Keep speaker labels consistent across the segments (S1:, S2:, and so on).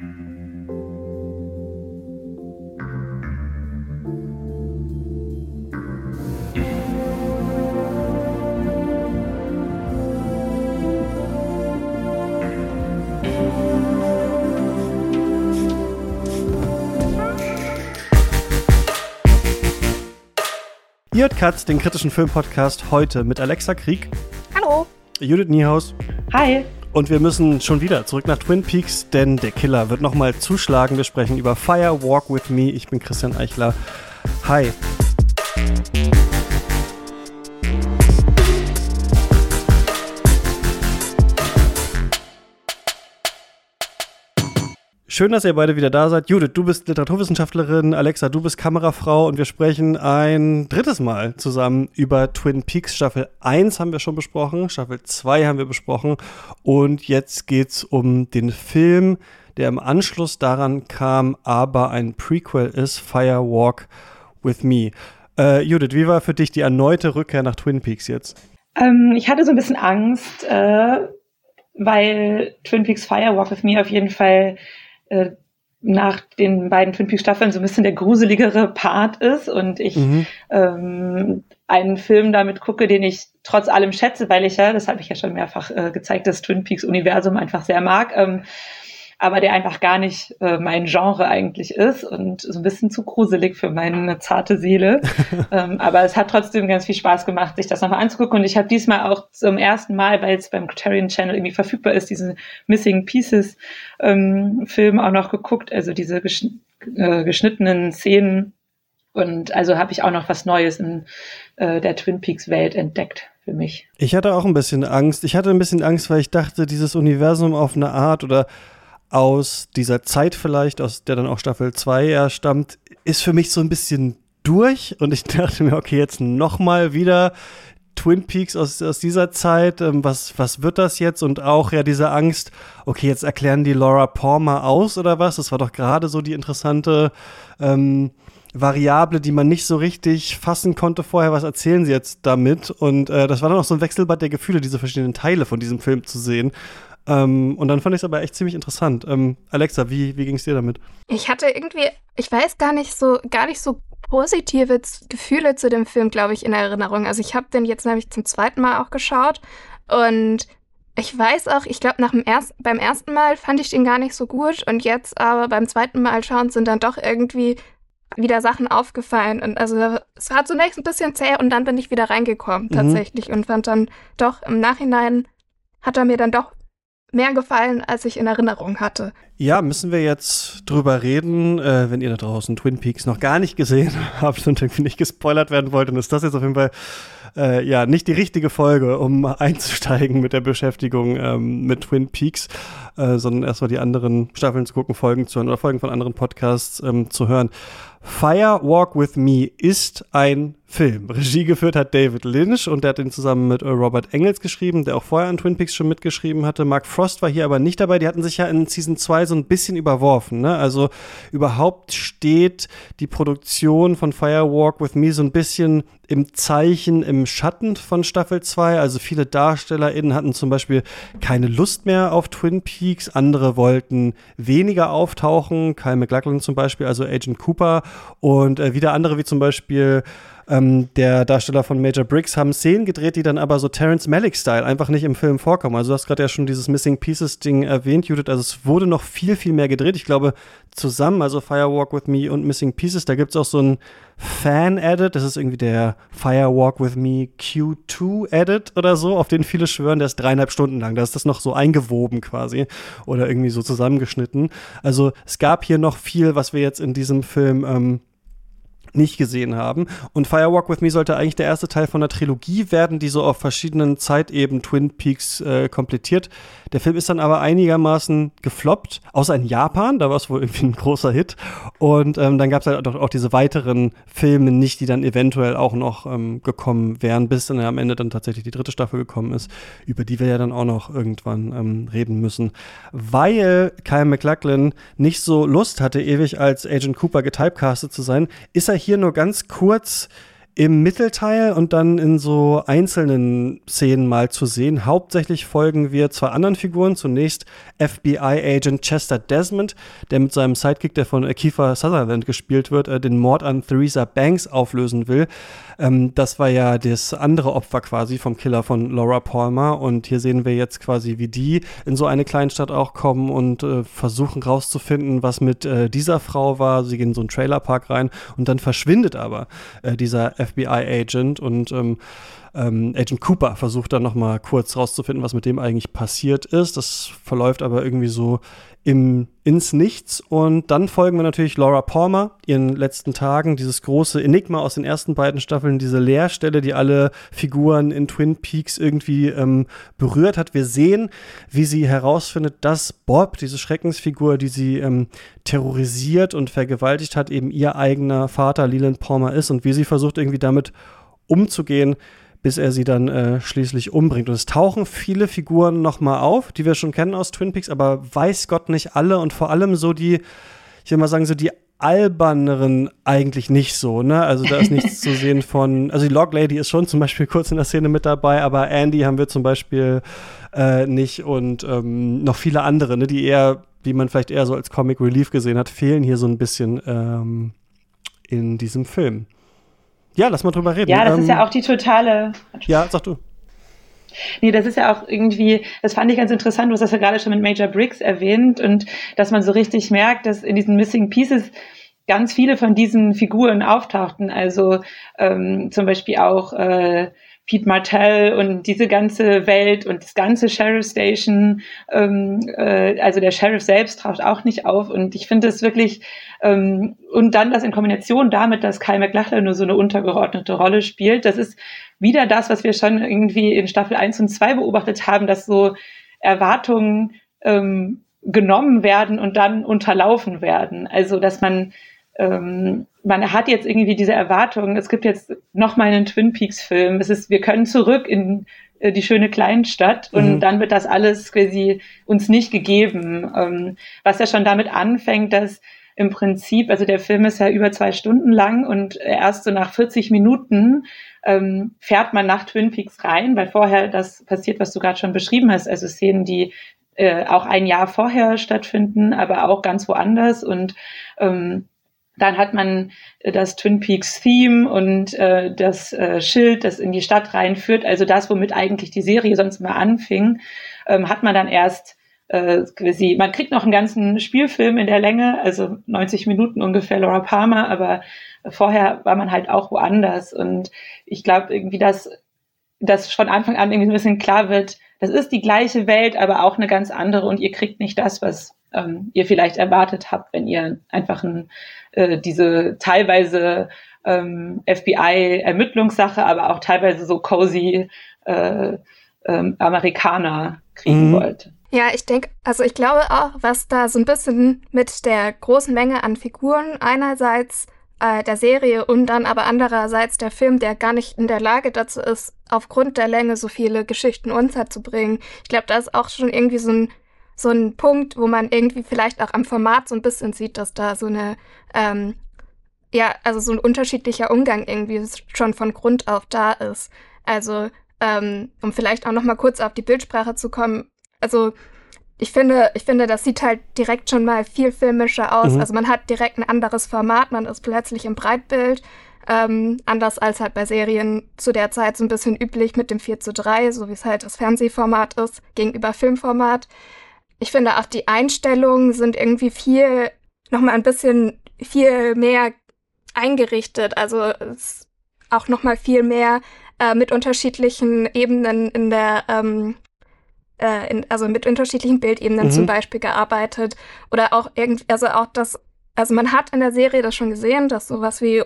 S1: Ihr hört Katz, den kritischen Filmpodcast, heute mit Alexa Krieg.
S2: Hallo.
S1: Judith Niehaus.
S2: Hi.
S1: Und wir müssen schon wieder zurück nach Twin Peaks, denn der Killer wird nochmal zuschlagen. Wir sprechen über Fire Walk with Me. Ich bin Christian Eichler. Hi. Schön, dass ihr beide wieder da seid. Judith, du bist Literaturwissenschaftlerin, Alexa, du bist Kamerafrau und wir sprechen ein drittes Mal zusammen über Twin Peaks. Staffel 1 haben wir schon besprochen, Staffel 2 haben wir besprochen und jetzt geht's um den Film, der im Anschluss daran kam, aber ein Prequel ist, Fire Walk with Me. Äh, Judith, wie war für dich die erneute Rückkehr nach Twin Peaks jetzt?
S2: Ähm, ich hatte so ein bisschen Angst, äh, weil Twin Peaks Fire Walk with Me auf jeden Fall äh, nach den beiden Twin Peaks Staffeln so ein bisschen der gruseligere Part ist und ich mhm. ähm, einen Film damit gucke, den ich trotz allem schätze, weil ich ja, das habe ich ja schon mehrfach äh, gezeigt, das Twin Peaks Universum einfach sehr mag. Ähm, aber der einfach gar nicht äh, mein Genre eigentlich ist und so ein bisschen zu gruselig für meine zarte Seele. ähm, aber es hat trotzdem ganz viel Spaß gemacht, sich das nochmal anzugucken. Und ich habe diesmal auch zum ersten Mal, weil es beim Criterion Channel irgendwie verfügbar ist, diesen Missing Pieces ähm, Film auch noch geguckt, also diese geschn äh, geschnittenen Szenen. Und also habe ich auch noch was Neues in äh, der Twin Peaks Welt entdeckt für mich.
S1: Ich hatte auch ein bisschen Angst. Ich hatte ein bisschen Angst, weil ich dachte, dieses Universum auf eine Art oder aus dieser Zeit vielleicht, aus der dann auch Staffel 2 ja stammt, ist für mich so ein bisschen durch und ich dachte mir, okay, jetzt nochmal wieder Twin Peaks aus, aus dieser Zeit, ähm, was, was wird das jetzt? Und auch ja diese Angst, okay, jetzt erklären die Laura Palmer aus oder was? Das war doch gerade so die interessante ähm, Variable, die man nicht so richtig fassen konnte vorher. Was erzählen sie jetzt damit? Und äh, das war dann auch so ein Wechselbad der Gefühle, diese verschiedenen Teile von diesem Film zu sehen. Ähm, und dann fand ich es aber echt ziemlich interessant. Ähm, Alexa, wie, wie ging es dir damit?
S3: Ich hatte irgendwie, ich weiß gar nicht so, gar nicht so positive Gefühle zu dem Film, glaube ich, in Erinnerung. Also ich habe den jetzt nämlich zum zweiten Mal auch geschaut und ich weiß auch, ich glaube, nach dem erst, beim ersten Mal fand ich den gar nicht so gut und jetzt aber beim zweiten Mal schauen sind dann doch irgendwie wieder Sachen aufgefallen und also es war zunächst ein bisschen zäh und dann bin ich wieder reingekommen mhm. tatsächlich und fand dann doch im Nachhinein hat er mir dann doch mehr gefallen, als ich in Erinnerung hatte.
S1: Ja, müssen wir jetzt drüber reden. Äh, wenn ihr da draußen Twin Peaks noch gar nicht gesehen habt und irgendwie nicht gespoilert werden wollt, dann ist das jetzt auf jeden Fall äh, ja nicht die richtige Folge, um einzusteigen mit der Beschäftigung ähm, mit Twin Peaks, äh, sondern erstmal die anderen Staffeln zu gucken, Folgen zu hören oder Folgen von anderen Podcasts ähm, zu hören. Fire Walk with Me ist ein Film. Regie geführt hat David Lynch und der hat ihn zusammen mit äh, Robert Engels geschrieben, der auch vorher an Twin Peaks schon mitgeschrieben hatte. Mark Frost war hier aber nicht dabei. Die hatten sich ja in Season 2 so ein bisschen überworfen. Ne? Also überhaupt steht die Produktion von Fire Walk with Me so ein bisschen im Zeichen, im Schatten von Staffel 2. Also viele DarstellerInnen hatten zum Beispiel keine Lust mehr auf Twin Peaks. Andere wollten weniger auftauchen. Kyle McLachlan zum Beispiel, also Agent Cooper. Und äh, wieder andere, wie zum Beispiel ähm, der Darsteller von Major Briggs, haben Szenen gedreht, die dann aber so Terence Malick-Style einfach nicht im Film vorkommen. Also du hast gerade ja schon dieses Missing Pieces-Ding erwähnt, Judith. Also es wurde noch viel, viel mehr gedreht. Ich glaube, zusammen, also Firewalk with Me und Missing Pieces, da gibt es auch so ein Fan-Edit. Das ist irgendwie der Firewalk with Me Q2-Edit oder so, auf den viele schwören, der ist dreieinhalb Stunden lang. Da ist das noch so eingewoben quasi oder irgendwie so zusammengeschnitten. Also es gab hier noch viel, was wir jetzt in diesem Film ähm, nicht gesehen haben. Und Firewalk with Me sollte eigentlich der erste Teil von einer Trilogie werden, die so auf verschiedenen Zeiteben Twin Peaks äh, komplettiert. Der Film ist dann aber einigermaßen gefloppt, außer in Japan, da war es wohl irgendwie ein großer Hit. Und ähm, dann gab es halt auch, auch, diese weiteren Filme nicht, die dann eventuell auch noch ähm, gekommen wären, bis dann am Ende dann tatsächlich die dritte Staffel gekommen ist, über die wir ja dann auch noch irgendwann ähm, reden müssen. Weil Kyle McLachlan nicht so Lust hatte, ewig als Agent Cooper getypecastet zu sein, ist er hier nur ganz kurz im Mittelteil und dann in so einzelnen Szenen mal zu sehen. Hauptsächlich folgen wir zwei anderen Figuren. Zunächst FBI-Agent Chester Desmond, der mit seinem Sidekick, der von Kiefer Sutherland gespielt wird, äh, den Mord an Theresa Banks auflösen will. Ähm, das war ja das andere Opfer quasi vom Killer von Laura Palmer. Und hier sehen wir jetzt quasi, wie die in so eine Kleinstadt auch kommen und äh, versuchen rauszufinden, was mit äh, dieser Frau war. Sie gehen in so einen Trailerpark rein und dann verschwindet aber äh, dieser FBI-Agent und ähm, ähm, Agent Cooper versucht dann noch mal kurz rauszufinden, was mit dem eigentlich passiert ist. Das verläuft aber irgendwie so im, ins Nichts. Und dann folgen wir natürlich Laura Palmer, ihren letzten Tagen, dieses große Enigma aus den ersten beiden Staffeln, diese Leerstelle, die alle Figuren in Twin Peaks irgendwie ähm, berührt hat. Wir sehen, wie sie herausfindet, dass Bob, diese Schreckensfigur, die sie ähm, terrorisiert und vergewaltigt hat, eben ihr eigener Vater Leland Palmer ist und wie sie versucht, irgendwie damit umzugehen, bis er sie dann äh, schließlich umbringt. Und es tauchen viele Figuren nochmal auf, die wir schon kennen aus Twin Peaks, aber weiß Gott nicht alle und vor allem so die, ich will mal sagen, so die alberneren eigentlich nicht so, ne? Also da ist nichts zu sehen von, also die Log Lady ist schon zum Beispiel kurz in der Szene mit dabei, aber Andy haben wir zum Beispiel äh, nicht und ähm, noch viele andere, ne, die eher, die man vielleicht eher so als Comic Relief gesehen hat, fehlen hier so ein bisschen ähm, in diesem Film. Ja, lass mal drüber reden.
S2: Ja, das ähm, ist ja auch die totale.
S1: Ja, sag du.
S2: Nee, das ist ja auch irgendwie, das fand ich ganz interessant, du hast das ja gerade schon mit Major Briggs erwähnt und dass man so richtig merkt, dass in diesen Missing Pieces ganz viele von diesen Figuren auftauchten. Also ähm, zum Beispiel auch äh, Pete Martell und diese ganze Welt und das ganze Sheriff Station, ähm, äh, also der Sheriff selbst taucht auch nicht auf. Und ich finde es wirklich, ähm, und dann das in Kombination damit, dass Kyle McLachlan nur so eine untergeordnete Rolle spielt, das ist wieder das, was wir schon irgendwie in Staffel 1 und 2 beobachtet haben, dass so Erwartungen ähm, genommen werden und dann unterlaufen werden. Also dass man ähm, man hat jetzt irgendwie diese Erwartung, es gibt jetzt noch mal einen Twin Peaks Film. Es ist, wir können zurück in äh, die schöne Kleinstadt und mhm. dann wird das alles quasi uns nicht gegeben. Ähm, was ja schon damit anfängt, dass im Prinzip, also der Film ist ja über zwei Stunden lang und erst so nach 40 Minuten ähm, fährt man nach Twin Peaks rein, weil vorher das passiert, was du gerade schon beschrieben hast, also Szenen, die äh, auch ein Jahr vorher stattfinden, aber auch ganz woanders und ähm, dann hat man äh, das Twin Peaks Theme und äh, das äh, Schild, das in die Stadt reinführt, also das, womit eigentlich die Serie sonst mal anfing, ähm, hat man dann erst äh, quasi, man kriegt noch einen ganzen Spielfilm in der Länge, also 90 Minuten ungefähr Laura Palmer, aber vorher war man halt auch woanders. Und ich glaube irgendwie, dass dass von Anfang an irgendwie so ein bisschen klar wird, das ist die gleiche Welt, aber auch eine ganz andere und ihr kriegt nicht das, was ähm, ihr vielleicht erwartet habt, wenn ihr einfach ein, äh, diese teilweise ähm, FBI-Ermittlungssache, aber auch teilweise so cozy äh, ähm, Amerikaner kriegen mhm. wollt.
S3: Ja, ich denke, also ich glaube auch, was da so ein bisschen mit der großen Menge an Figuren einerseits äh, der Serie und dann aber andererseits der Film, der gar nicht in der Lage dazu ist, aufgrund der Länge so viele Geschichten unterzubringen. Ich glaube, da ist auch schon irgendwie so ein so ein Punkt, wo man irgendwie vielleicht auch am Format so ein bisschen sieht, dass da so eine, ähm, ja, also so ein unterschiedlicher Umgang irgendwie schon von Grund auf da ist. Also, ähm, um vielleicht auch noch mal kurz auf die Bildsprache zu kommen. Also, ich finde, ich finde, das sieht halt direkt schon mal viel filmischer aus. Mhm. Also man hat direkt ein anderes Format, man ist plötzlich im Breitbild. Ähm, anders als halt bei Serien zu der Zeit so ein bisschen üblich mit dem 4 zu 3, so wie es halt das Fernsehformat ist, gegenüber Filmformat. Ich finde auch die Einstellungen sind irgendwie viel, nochmal ein bisschen viel mehr eingerichtet. Also es auch nochmal viel mehr äh, mit unterschiedlichen Ebenen in der, ähm, äh, in, also mit unterschiedlichen Bildebenen mhm. zum Beispiel gearbeitet. Oder auch irgendwie, also auch das, also man hat in der Serie das schon gesehen, dass sowas wie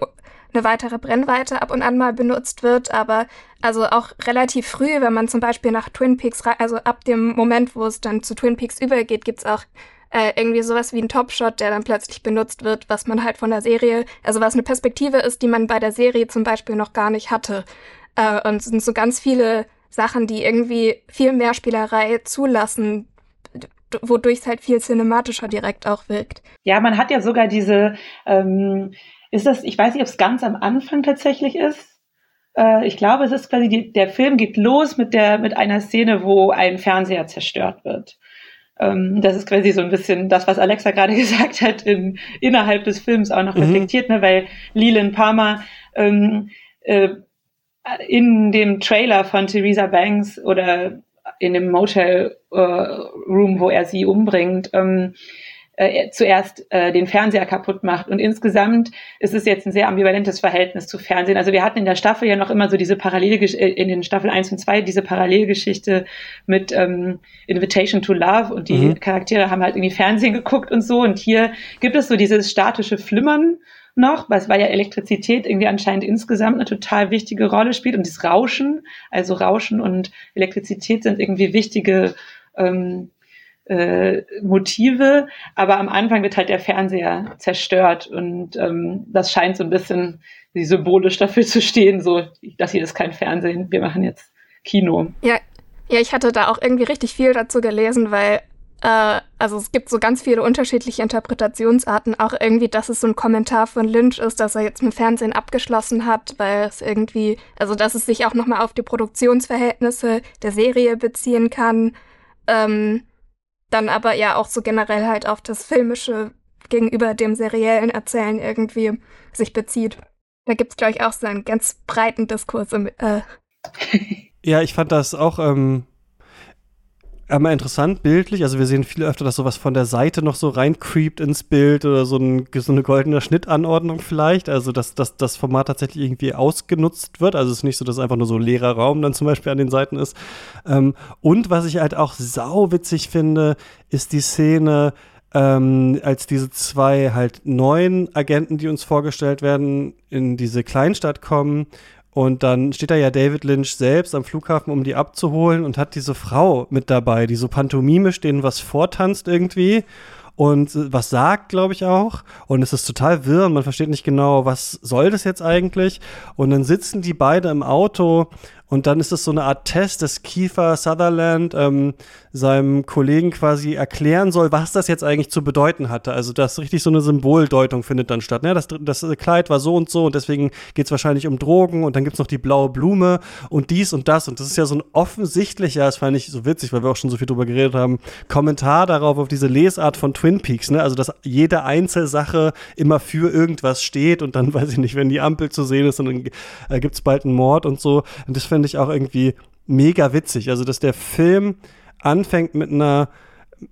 S3: eine weitere Brennweite ab und an mal benutzt wird, aber also auch relativ früh, wenn man zum Beispiel nach Twin Peaks, also ab dem Moment, wo es dann zu Twin Peaks übergeht, gibt's auch äh, irgendwie sowas wie ein Topshot, der dann plötzlich benutzt wird, was man halt von der Serie, also was eine Perspektive ist, die man bei der Serie zum Beispiel noch gar nicht hatte. Äh, und es sind so ganz viele Sachen, die irgendwie viel mehr Spielerei zulassen, wodurch es halt viel cinematischer direkt auch wirkt.
S2: Ja, man hat ja sogar diese ähm, ist das, ich weiß nicht, ob es ganz am Anfang tatsächlich ist, Äh, ich glaube, es ist quasi die, der Film geht los mit der mit einer Szene, wo ein Fernseher zerstört wird. Ähm, das ist quasi so ein bisschen das, was Alexa gerade gesagt hat, in, innerhalb des Films auch noch mhm. reflektiert, ne, weil Leland Palmer ähm, äh, in dem Trailer von Theresa Banks oder in dem Motel äh, Room, wo er sie umbringt, ähm, äh, zuerst äh, den Fernseher kaputt macht. Und insgesamt ist es jetzt ein sehr ambivalentes Verhältnis zu Fernsehen. Also wir hatten in der Staffel ja noch immer so diese Parallele, äh, in den Staffel 1 und 2, diese Parallelgeschichte mit ähm, Invitation to Love und die mhm. Charaktere haben halt irgendwie Fernsehen geguckt und so. Und hier gibt es so dieses statische Flimmern noch, weil es war ja Elektrizität irgendwie anscheinend insgesamt eine total wichtige Rolle spielt und das Rauschen, also Rauschen und Elektrizität sind irgendwie wichtige ähm, äh, Motive, aber am Anfang wird halt der Fernseher zerstört und ähm, das scheint so ein bisschen symbolisch dafür zu stehen, so, das hier ist kein Fernsehen, wir machen jetzt Kino.
S3: Ja, ja, ich hatte da auch irgendwie richtig viel dazu gelesen, weil äh, also es gibt so ganz viele unterschiedliche Interpretationsarten, auch irgendwie, dass es so ein Kommentar von Lynch ist, dass er jetzt mit Fernsehen abgeschlossen hat, weil es irgendwie, also dass es sich auch nochmal auf die Produktionsverhältnisse der Serie beziehen kann. Ähm, dann aber ja auch so generell halt auf das Filmische gegenüber dem seriellen Erzählen irgendwie sich bezieht. Da gibt's, glaube ich, auch so einen ganz breiten Diskurs. Im, äh.
S1: Ja, ich fand das auch ähm, einmal interessant bildlich. Also wir sehen viel öfter, dass sowas von der Seite noch so reincreept ins Bild oder so, ein, so eine goldene Schnittanordnung vielleicht. Also dass, dass das Format tatsächlich irgendwie ausgenutzt wird. Also es ist nicht so, dass einfach nur so leerer Raum dann zum Beispiel an den Seiten ist. Ähm, und was ich halt auch sauwitzig finde, ist die Szene, ähm, als diese zwei halt neuen Agenten, die uns vorgestellt werden, in diese Kleinstadt kommen und dann steht da ja David Lynch selbst am Flughafen, um die abzuholen und hat diese Frau mit dabei, die so pantomimisch denen was vortanzt irgendwie und was sagt, glaube ich auch. Und es ist total wirr und man versteht nicht genau, was soll das jetzt eigentlich. Und dann sitzen die beide im Auto und dann ist es so eine Art Test, dass Kiefer Sutherland ähm, seinem Kollegen quasi erklären soll, was das jetzt eigentlich zu bedeuten hatte. Also dass richtig so eine Symboldeutung findet dann statt. Ne? Das, das Kleid war so und so und deswegen geht es wahrscheinlich um Drogen und dann gibt es noch die blaue Blume und dies und das. Und das ist ja so ein offensichtlicher, das fand ich so witzig, weil wir auch schon so viel drüber geredet haben, Kommentar darauf, auf diese Lesart von Twin Peaks. Ne? Also dass jede Einzelsache immer für irgendwas steht und dann, weiß ich nicht, wenn die Ampel zu sehen ist, dann äh, gibt es bald einen Mord und so. Und das finde ich auch irgendwie mega witzig. Also, dass der Film anfängt mit einer,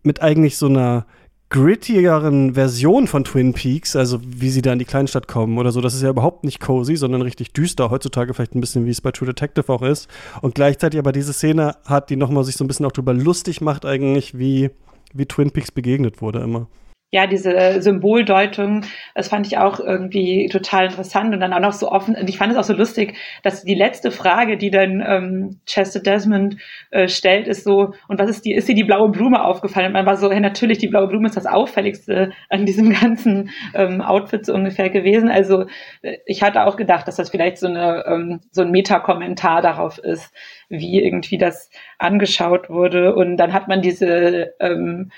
S1: mit eigentlich so einer grittigeren Version von Twin Peaks, also wie sie da in die Kleinstadt kommen oder so. Das ist ja überhaupt nicht cozy, sondern richtig düster. Heutzutage vielleicht ein bisschen, wie es bei True Detective auch ist. Und gleichzeitig aber diese Szene hat, die nochmal sich so ein bisschen auch drüber lustig macht, eigentlich, wie, wie Twin Peaks begegnet wurde immer
S2: ja, diese Symboldeutung, das fand ich auch irgendwie total interessant und dann auch noch so offen. Und ich fand es auch so lustig, dass die letzte Frage, die dann ähm, Chester Desmond äh, stellt, ist so, und was ist die, ist dir die blaue Blume aufgefallen? Und man war so, hey, natürlich, die blaue Blume ist das Auffälligste an diesem ganzen ähm, Outfit so ungefähr gewesen. Also äh, ich hatte auch gedacht, dass das vielleicht so eine, ähm, so ein Metakommentar darauf ist, wie irgendwie das angeschaut wurde. Und dann hat man diese, ähm,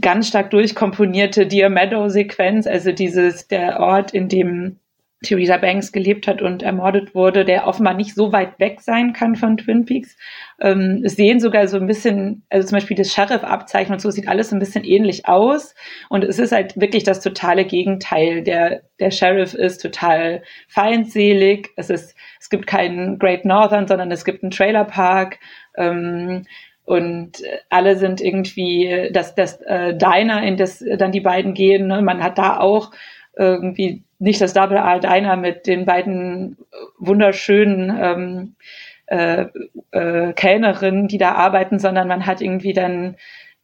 S2: ganz stark durchkomponierte Dear Meadow-Sequenz, also dieses, der Ort, in dem Theresa Banks gelebt hat und ermordet wurde, der offenbar nicht so weit weg sein kann von Twin Peaks. Ähm, es sehen sogar so ein bisschen, also zum Beispiel das Sheriff-Abzeichen und so sieht alles ein bisschen ähnlich aus. Und es ist halt wirklich das totale Gegenteil. Der, der Sheriff ist total feindselig. Es ist, es gibt keinen Great Northern, sondern es gibt einen Trailerpark. Ähm, und alle sind irgendwie das, das äh, Diner, in das dann die beiden gehen. Ne? Man hat da auch irgendwie nicht das Double R Diner mit den beiden wunderschönen ähm, äh, äh, Kellnerinnen, die da arbeiten, sondern man hat irgendwie dann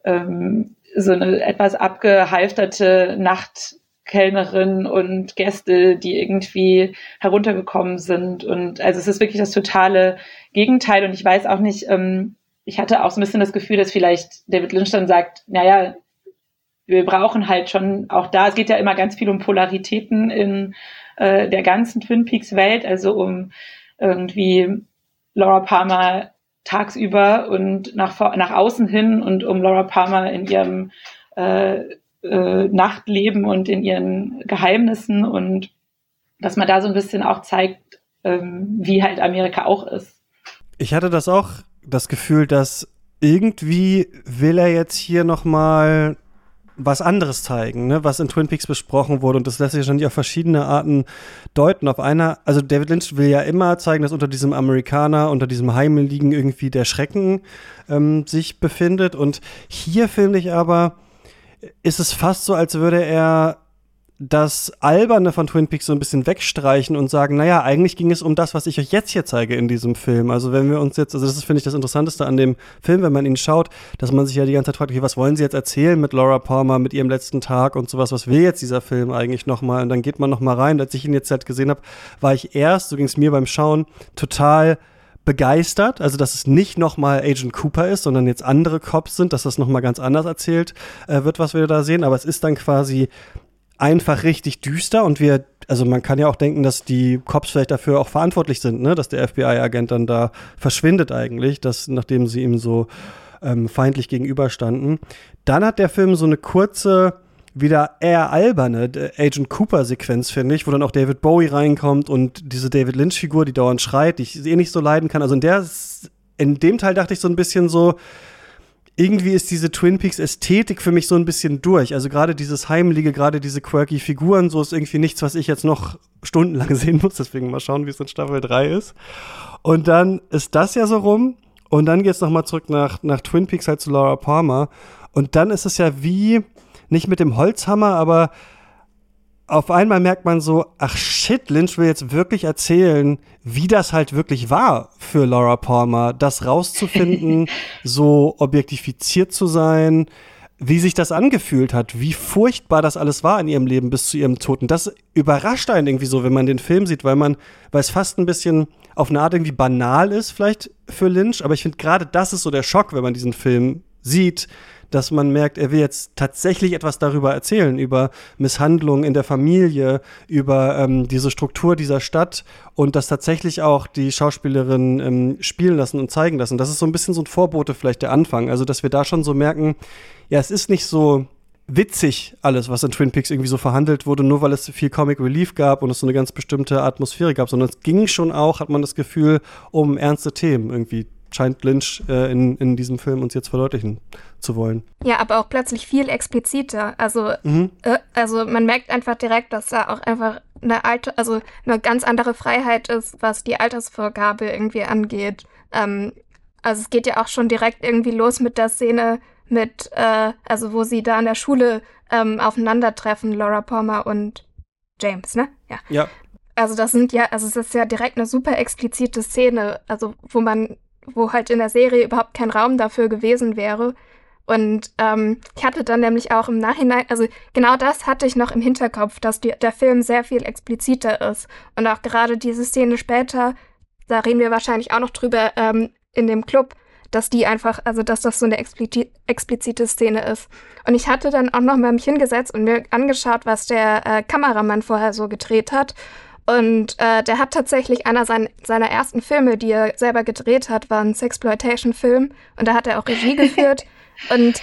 S2: ähm, so eine etwas abgehalfterte Nachtkellnerin und Gäste, die irgendwie heruntergekommen sind. Und also es ist wirklich das totale Gegenteil. Und ich weiß auch nicht, ähm, ich hatte auch so ein bisschen das Gefühl, dass vielleicht David Lynch dann sagt, naja, wir brauchen halt schon auch da, es geht ja immer ganz viel um Polaritäten in äh, der ganzen Twin Peaks Welt, also um irgendwie Laura Palmer tagsüber und nach, nach außen hin und um Laura Palmer in ihrem äh, äh, Nachtleben und in ihren Geheimnissen und dass man da so ein bisschen auch zeigt, ähm, wie halt Amerika auch ist.
S1: Ich hatte das auch, das Gefühl, dass irgendwie will er jetzt hier noch mal was anderes zeigen, ne, was in Twin Peaks besprochen wurde. Und das lässt sich wahrscheinlich auf verschiedene Arten deuten. Auf einer, also David Lynch will ja immer zeigen, dass unter diesem Amerikaner, unter diesem Heimeligen irgendwie der Schrecken ähm, sich befindet. Und hier finde ich aber, ist es fast so, als würde er das Alberne von Twin Peaks so ein bisschen wegstreichen und sagen, naja, eigentlich ging es um das, was ich euch jetzt hier zeige in diesem Film. Also wenn wir uns jetzt, also das ist, finde ich, das Interessanteste an dem Film, wenn man ihn schaut, dass man sich ja die ganze Zeit fragt, okay, was wollen sie jetzt erzählen mit Laura Palmer, mit ihrem letzten Tag und sowas, was will jetzt dieser Film eigentlich nochmal? Und dann geht man nochmal rein. Als ich ihn jetzt halt gesehen habe, war ich erst, so ging es mir beim Schauen, total begeistert, also dass es nicht nochmal Agent Cooper ist, sondern jetzt andere Cops sind, dass das nochmal ganz anders erzählt äh, wird, was wir da sehen, aber es ist dann quasi einfach richtig düster und wir, also man kann ja auch denken, dass die Cops vielleicht dafür auch verantwortlich sind, ne? dass der FBI-Agent dann da verschwindet eigentlich, dass, nachdem sie ihm so ähm, feindlich gegenüberstanden. Dann hat der Film so eine kurze, wieder eher alberne Agent Cooper-Sequenz, finde ich, wo dann auch David Bowie reinkommt und diese David Lynch-Figur, die dauernd schreit, die ich eh nicht so leiden kann. Also in der, in dem Teil dachte ich so ein bisschen so, irgendwie ist diese Twin Peaks Ästhetik für mich so ein bisschen durch. Also gerade dieses Heimliche, gerade diese quirky Figuren, so ist irgendwie nichts, was ich jetzt noch stundenlang sehen muss. Deswegen mal schauen, wie es in Staffel 3 ist. Und dann ist das ja so rum. Und dann geht es nochmal zurück nach, nach Twin Peaks halt zu Laura Palmer. Und dann ist es ja wie, nicht mit dem Holzhammer, aber auf einmal merkt man so, ach shit, Lynch will jetzt wirklich erzählen, wie das halt wirklich war für Laura Palmer, das rauszufinden, so objektifiziert zu sein, wie sich das angefühlt hat, wie furchtbar das alles war in ihrem Leben bis zu ihrem Tod. Und das überrascht einen irgendwie so, wenn man den Film sieht, weil man, weil es fast ein bisschen auf eine Art irgendwie banal ist, vielleicht für Lynch. Aber ich finde gerade das ist so der Schock, wenn man diesen Film sieht, dass man merkt, er will jetzt tatsächlich etwas darüber erzählen, über Misshandlungen in der Familie, über ähm, diese Struktur dieser Stadt und das tatsächlich auch die Schauspielerin ähm, spielen lassen und zeigen lassen. Das ist so ein bisschen so ein Vorbote vielleicht der Anfang. Also, dass wir da schon so merken, ja, es ist nicht so witzig alles, was in Twin Peaks irgendwie so verhandelt wurde, nur weil es viel Comic Relief gab und es so eine ganz bestimmte Atmosphäre gab, sondern es ging schon auch, hat man das Gefühl, um ernste Themen irgendwie scheint Lynch äh, in, in diesem Film uns jetzt verdeutlichen zu wollen.
S3: Ja, aber auch plötzlich viel expliziter. Also, mhm. äh, also man merkt einfach direkt, dass da auch einfach eine alte, also eine ganz andere Freiheit ist, was die Altersvorgabe irgendwie angeht. Ähm, also es geht ja auch schon direkt irgendwie los mit der Szene mit, äh, also wo sie da an der Schule ähm, aufeinandertreffen, Laura Palmer und James, ne?
S1: Ja. Ja.
S3: Also das sind ja, also es ist ja direkt eine super explizite Szene, also wo man wo halt in der Serie überhaupt kein Raum dafür gewesen wäre. Und ähm, ich hatte dann nämlich auch im Nachhinein, also genau das hatte ich noch im Hinterkopf, dass die, der Film sehr viel expliziter ist. Und auch gerade diese Szene später, da reden wir wahrscheinlich auch noch drüber ähm, in dem Club, dass die einfach, also dass das so eine explizite, explizite Szene ist. Und ich hatte dann auch noch mal mich hingesetzt und mir angeschaut, was der äh, Kameramann vorher so gedreht hat. Und äh, der hat tatsächlich einer sein, seiner ersten Filme, die er selber gedreht hat, war ein Sexploitation-Film. Und da hat er auch Regie geführt. Und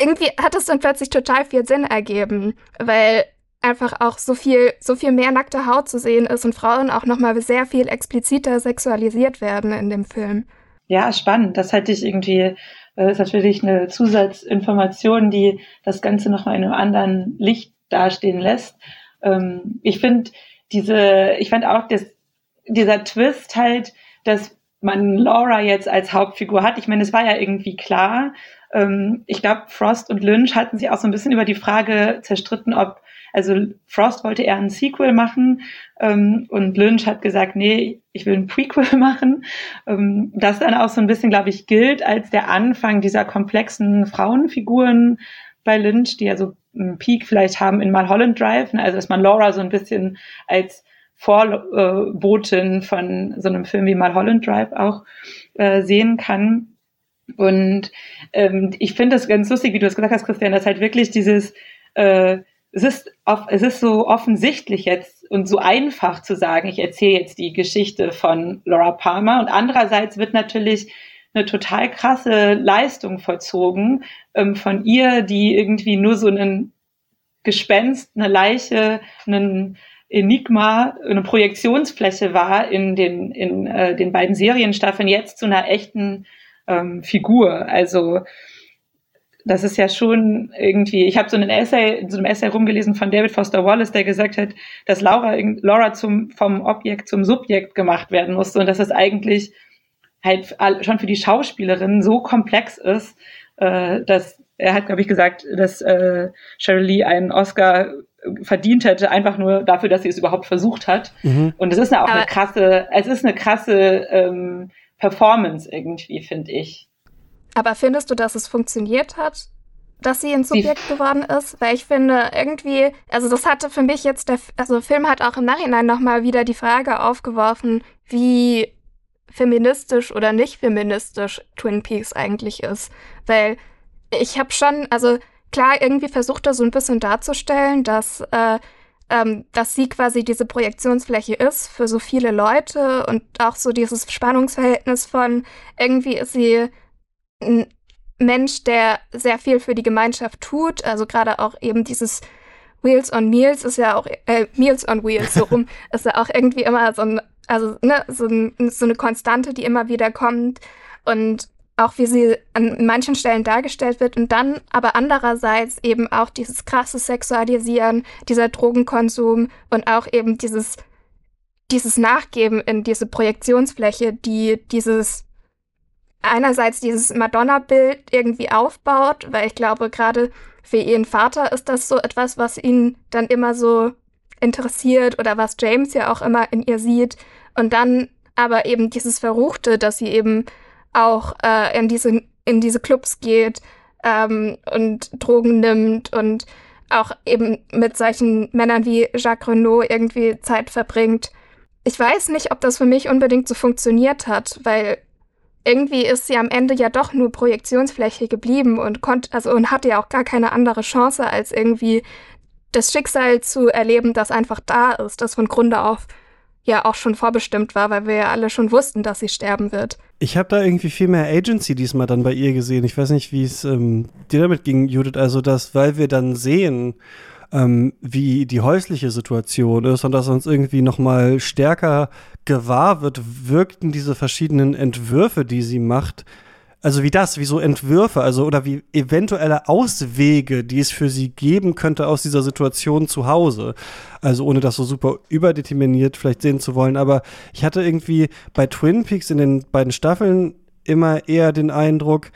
S3: irgendwie hat es dann plötzlich total viel Sinn ergeben, weil einfach auch so viel, so viel mehr nackte Haut zu sehen ist und Frauen auch nochmal sehr viel expliziter sexualisiert werden in dem Film.
S2: Ja, spannend. Das hätte ich irgendwie, das ist natürlich eine Zusatzinformation, die das Ganze nochmal in einem anderen Licht dastehen lässt. Ähm, ich finde, diese, ich fand auch das, dieser Twist halt, dass man Laura jetzt als Hauptfigur hat. Ich meine, es war ja irgendwie klar. Ähm, ich glaube, Frost und Lynch hatten sich auch so ein bisschen über die Frage zerstritten, ob, also Frost wollte eher ein Sequel machen ähm, und Lynch hat gesagt, nee, ich will ein Prequel machen. Ähm, das dann auch so ein bisschen, glaube ich, gilt als der Anfang dieser komplexen Frauenfiguren bei Lynch, die ja so einen Peak vielleicht haben in Mulholland Drive, ne? also dass man Laura so ein bisschen als Vorbotin von so einem Film wie Mulholland Drive auch äh, sehen kann. Und ähm, ich finde das ganz lustig, wie du es gesagt hast, Christian, dass halt wirklich dieses, äh, es ist, auf, es ist so offensichtlich jetzt und so einfach zu sagen, ich erzähle jetzt die Geschichte von Laura Palmer. Und andererseits wird natürlich eine total krasse Leistung vollzogen ähm, von ihr, die irgendwie nur so einen Gespenst, eine Leiche, einen Enigma eine Projektionsfläche war in den, in, äh, den beiden Serienstaffeln, jetzt zu einer echten ähm, Figur. Also das ist ja schon irgendwie, ich habe so einen Essay, so einem Essay rumgelesen von David Foster Wallace, der gesagt hat, dass Laura, Laura zum, vom Objekt zum Subjekt gemacht werden musste und dass es eigentlich halt schon für die Schauspielerin so komplex ist, äh, dass er hat, glaube ich, gesagt, dass äh, Sheryl Lee einen Oscar verdient hätte, einfach nur dafür, dass sie es überhaupt versucht hat. Mhm. Und es ist ja auch Aber eine krasse, es ist eine krasse ähm, Performance irgendwie, finde ich.
S3: Aber findest du, dass es funktioniert hat, dass sie ein Subjekt sie geworden ist? Weil ich finde, irgendwie, also das hatte für mich jetzt, der also Film hat auch im Nachhinein nochmal wieder die Frage aufgeworfen, wie feministisch oder nicht feministisch Twin Peaks eigentlich ist. Weil ich habe schon, also klar, irgendwie versucht er so ein bisschen darzustellen, dass, äh, ähm, dass sie quasi diese Projektionsfläche ist für so viele Leute und auch so dieses Spannungsverhältnis von irgendwie ist sie ein Mensch, der sehr viel für die Gemeinschaft tut, also gerade auch eben dieses Wheels on Meals ist ja auch, äh, Meals on Wheels, so rum, ist ja auch irgendwie immer so ein, also, ne, so, so eine Konstante, die immer wieder kommt und auch wie sie an manchen Stellen dargestellt wird und dann aber andererseits eben auch dieses krasse Sexualisieren, dieser Drogenkonsum und auch eben dieses, dieses Nachgeben in diese Projektionsfläche, die dieses einerseits dieses Madonna-Bild irgendwie aufbaut, weil ich glaube, gerade für ihren Vater ist das so etwas, was ihn dann immer so interessiert oder was James ja auch immer in ihr sieht. Und dann aber eben dieses Verruchte, dass sie eben auch äh, in, diese, in diese Clubs geht ähm, und Drogen nimmt und auch eben mit solchen Männern wie Jacques Renault irgendwie Zeit verbringt. Ich weiß nicht, ob das für mich unbedingt so funktioniert hat, weil irgendwie ist sie am Ende ja doch nur Projektionsfläche geblieben und konnte, also und hatte ja auch gar keine andere Chance, als irgendwie das Schicksal zu erleben, das einfach da ist, das von Grunde auf ja auch schon vorbestimmt war, weil wir ja alle schon wussten, dass sie sterben wird.
S1: Ich habe da irgendwie viel mehr Agency diesmal dann bei ihr gesehen. Ich weiß nicht, wie es ähm, dir damit ging, Judith. Also, dass, weil wir dann sehen, ähm, wie die häusliche Situation ist und dass uns irgendwie noch mal stärker gewahr wird, wirkten diese verschiedenen Entwürfe, die sie macht, also wie das, wie so Entwürfe, also oder wie eventuelle Auswege, die es für sie geben könnte aus dieser Situation zu Hause. Also ohne das so super überdeterminiert vielleicht sehen zu wollen. Aber ich hatte irgendwie bei Twin Peaks in den beiden Staffeln immer eher den Eindruck,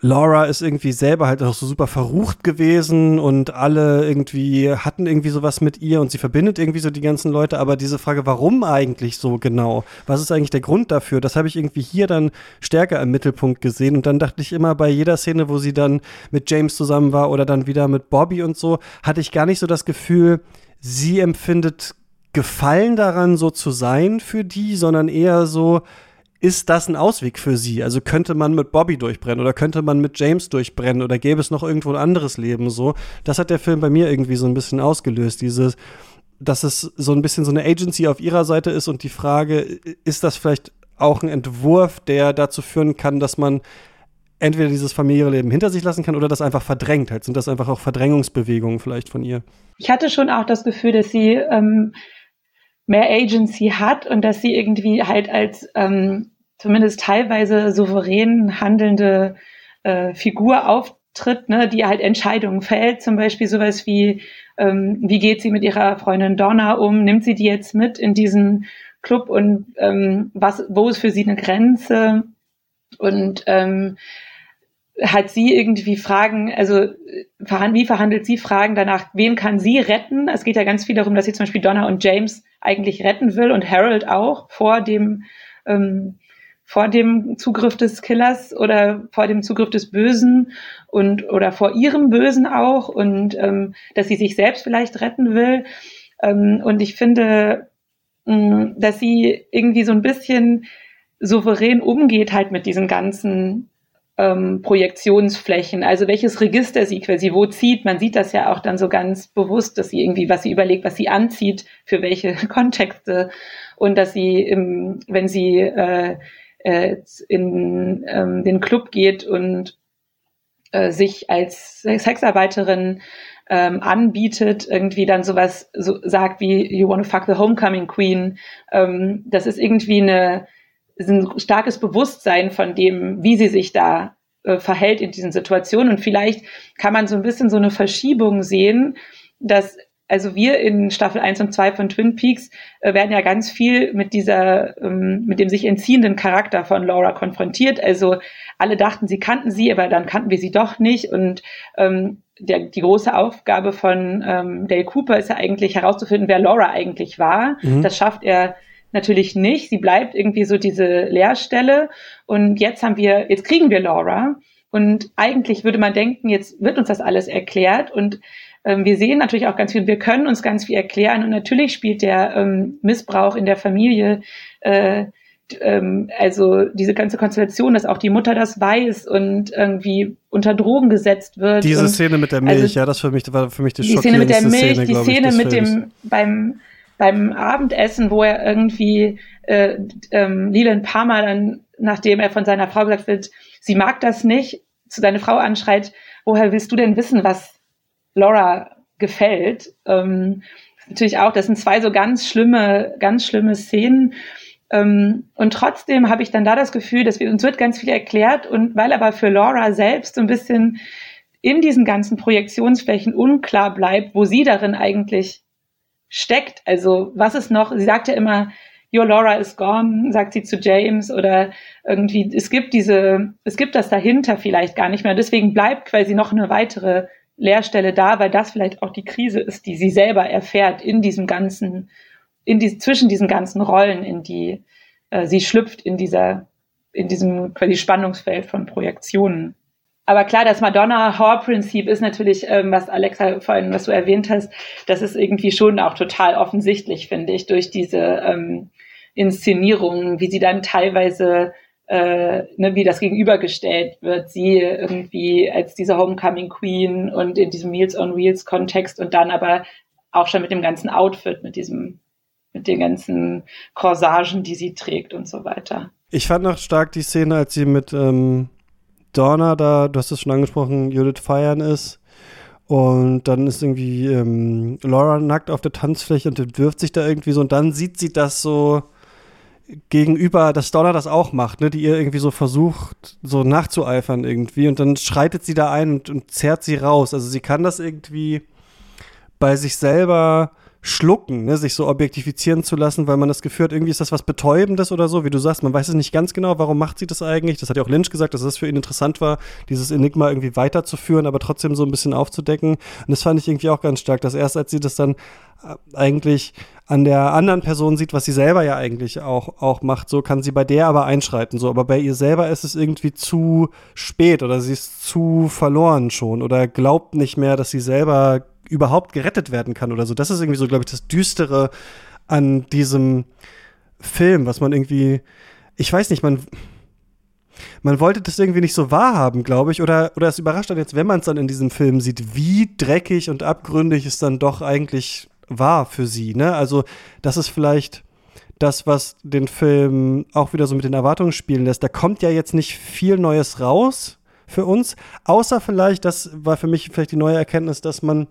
S1: Laura ist irgendwie selber halt auch so super verrucht gewesen und alle irgendwie hatten irgendwie sowas mit ihr und sie verbindet irgendwie so die ganzen Leute. Aber diese Frage, warum eigentlich so genau? Was ist eigentlich der Grund dafür? Das habe ich irgendwie hier dann stärker im Mittelpunkt gesehen. Und dann dachte ich immer bei jeder Szene, wo sie dann mit James zusammen war oder dann wieder mit Bobby und so, hatte ich gar nicht so das Gefühl, sie empfindet Gefallen daran, so zu sein für die, sondern eher so, ist das ein Ausweg für sie? Also könnte man mit Bobby durchbrennen oder könnte man mit James durchbrennen oder gäbe es noch irgendwo ein anderes Leben so? Das hat der Film bei mir irgendwie so ein bisschen ausgelöst, dieses, dass es so ein bisschen so eine Agency auf ihrer Seite ist und die Frage, ist das vielleicht auch ein Entwurf, der dazu führen kann, dass man entweder dieses Familienleben hinter sich lassen kann oder das einfach verdrängt halt. Sind das einfach auch Verdrängungsbewegungen vielleicht von ihr?
S2: Ich hatte schon auch das Gefühl, dass sie ähm, mehr Agency hat und dass sie irgendwie halt als ähm, zumindest teilweise souverän handelnde äh, Figur auftritt, ne, die halt Entscheidungen fällt, zum Beispiel sowas wie, ähm, wie geht sie mit ihrer Freundin Donna um, nimmt sie die jetzt mit in diesen Club und ähm, was, wo ist für sie eine Grenze? Und ähm, hat sie irgendwie Fragen, also wie verhandelt sie Fragen danach, wen kann sie retten? Es geht ja ganz viel darum, dass sie zum Beispiel Donna und James eigentlich retten will und Harold auch vor dem ähm, vor dem Zugriff des Killers oder vor dem Zugriff des Bösen und oder vor ihrem Bösen auch und ähm, dass sie sich selbst vielleicht retten will. Ähm, und ich finde, mh, mm, dass sie irgendwie so ein bisschen souverän umgeht halt mit diesen ganzen ähm, Projektionsflächen, also welches Register sie quasi wo zieht. Man sieht das ja auch dann so ganz bewusst, dass sie irgendwie, was sie überlegt, was sie anzieht, für welche Kontexte und dass sie, im, wenn sie äh, äh, in ähm, den Club geht und äh, sich als Sexarbeiterin ähm, anbietet, irgendwie dann sowas so sagt wie You wanna fuck the homecoming queen. Ähm, das ist irgendwie eine, ein starkes Bewusstsein von dem, wie sie sich da äh, verhält in diesen Situationen. Und vielleicht kann man so ein bisschen so eine Verschiebung sehen, dass also wir in Staffel 1 und 2 von Twin Peaks äh, werden ja ganz viel mit dieser, ähm, mit dem sich entziehenden Charakter von Laura konfrontiert. Also alle dachten, sie kannten sie, aber dann kannten wir sie doch nicht. Und ähm, der, die große Aufgabe von ähm, Dale Cooper ist ja eigentlich herauszufinden, wer Laura eigentlich war. Mhm. Das schafft er natürlich nicht. Sie bleibt irgendwie so diese Leerstelle. Und jetzt haben wir, jetzt kriegen wir Laura. Und eigentlich würde man denken, jetzt wird uns das alles erklärt. Und ähm, wir sehen natürlich auch ganz viel, wir können uns ganz viel erklären. Und natürlich spielt der ähm, Missbrauch in der Familie äh, ähm, also diese ganze Konstellation, dass auch die Mutter das weiß und irgendwie unter Drogen gesetzt wird.
S1: Diese Szene mit der Milch, also, ja, das für mich war für mich die,
S2: die Szene mit der Milch, Szene, die Szene ich, mit Films. dem beim beim Abendessen, wo er irgendwie äh, ähm, Leland Palmer dann, nachdem er von seiner Frau gesagt wird, sie mag das nicht, zu seiner Frau anschreit, woher willst du denn wissen, was Laura gefällt? Ähm, natürlich auch, das sind zwei so ganz schlimme, ganz schlimme Szenen. Ähm, und trotzdem habe ich dann da das Gefühl, dass wir, uns wird ganz viel erklärt und weil aber für Laura selbst so ein bisschen in diesen ganzen Projektionsflächen unklar bleibt, wo sie darin eigentlich steckt. Also was ist noch, sie sagt ja immer, Your Laura is gone, sagt sie zu James oder irgendwie, es gibt diese, es gibt das dahinter vielleicht gar nicht mehr. Deswegen bleibt quasi noch eine weitere Leerstelle da, weil das vielleicht auch die Krise ist, die sie selber erfährt in diesem ganzen in die, zwischen diesen ganzen Rollen, in die äh, sie schlüpft, in dieser, in diesem quasi Spannungsfeld von Projektionen. Aber klar, das Madonna-Hor-Prinzip ist natürlich, ähm, was Alexa vorhin, was du erwähnt hast, das ist irgendwie schon auch total offensichtlich, finde ich, durch diese ähm, Inszenierungen, wie sie dann teilweise äh, ne, wie das gegenübergestellt wird, sie irgendwie als diese Homecoming Queen und in diesem Meals on Wheels Kontext und dann aber auch schon mit dem ganzen Outfit, mit diesem mit den ganzen Corsagen, die sie trägt und so weiter.
S1: Ich fand noch stark die Szene, als sie mit ähm, Donna da, du hast es schon angesprochen, Judith feiern ist. Und dann ist irgendwie ähm, Laura nackt auf der Tanzfläche und wirft sich da irgendwie so. Und dann sieht sie das so gegenüber, dass Donna das auch macht, ne, die ihr irgendwie so versucht, so nachzueifern irgendwie. Und dann schreitet sie da ein und, und zerrt sie raus. Also sie kann das irgendwie bei sich selber schlucken, ne, sich so objektifizieren zu lassen, weil man das Gefühl hat, irgendwie ist das was Betäubendes oder so, wie du sagst, man weiß es nicht ganz genau, warum macht sie das eigentlich? Das hat ja auch Lynch gesagt, dass es für ihn interessant war, dieses Enigma irgendwie weiterzuführen, aber trotzdem so ein bisschen aufzudecken. Und das fand ich irgendwie auch ganz stark, dass erst als sie das dann äh, eigentlich an der anderen Person sieht, was sie selber ja eigentlich auch, auch macht, so kann sie bei der aber einschreiten, so. Aber bei ihr selber ist es irgendwie zu spät oder sie ist zu verloren schon oder glaubt nicht mehr, dass sie selber überhaupt gerettet werden kann oder so. Das ist irgendwie so, glaube ich, das Düstere an diesem Film, was man irgendwie, ich weiß nicht, man, man wollte das irgendwie nicht so wahrhaben, glaube ich, oder, oder es überrascht dann jetzt, wenn man es dann in diesem Film sieht, wie dreckig und abgründig es dann doch eigentlich war für sie, ne? Also, das ist vielleicht das, was den Film auch wieder so mit den Erwartungen spielen lässt. Da kommt ja jetzt nicht viel Neues raus für uns, außer vielleicht, das war für mich vielleicht die neue Erkenntnis, dass man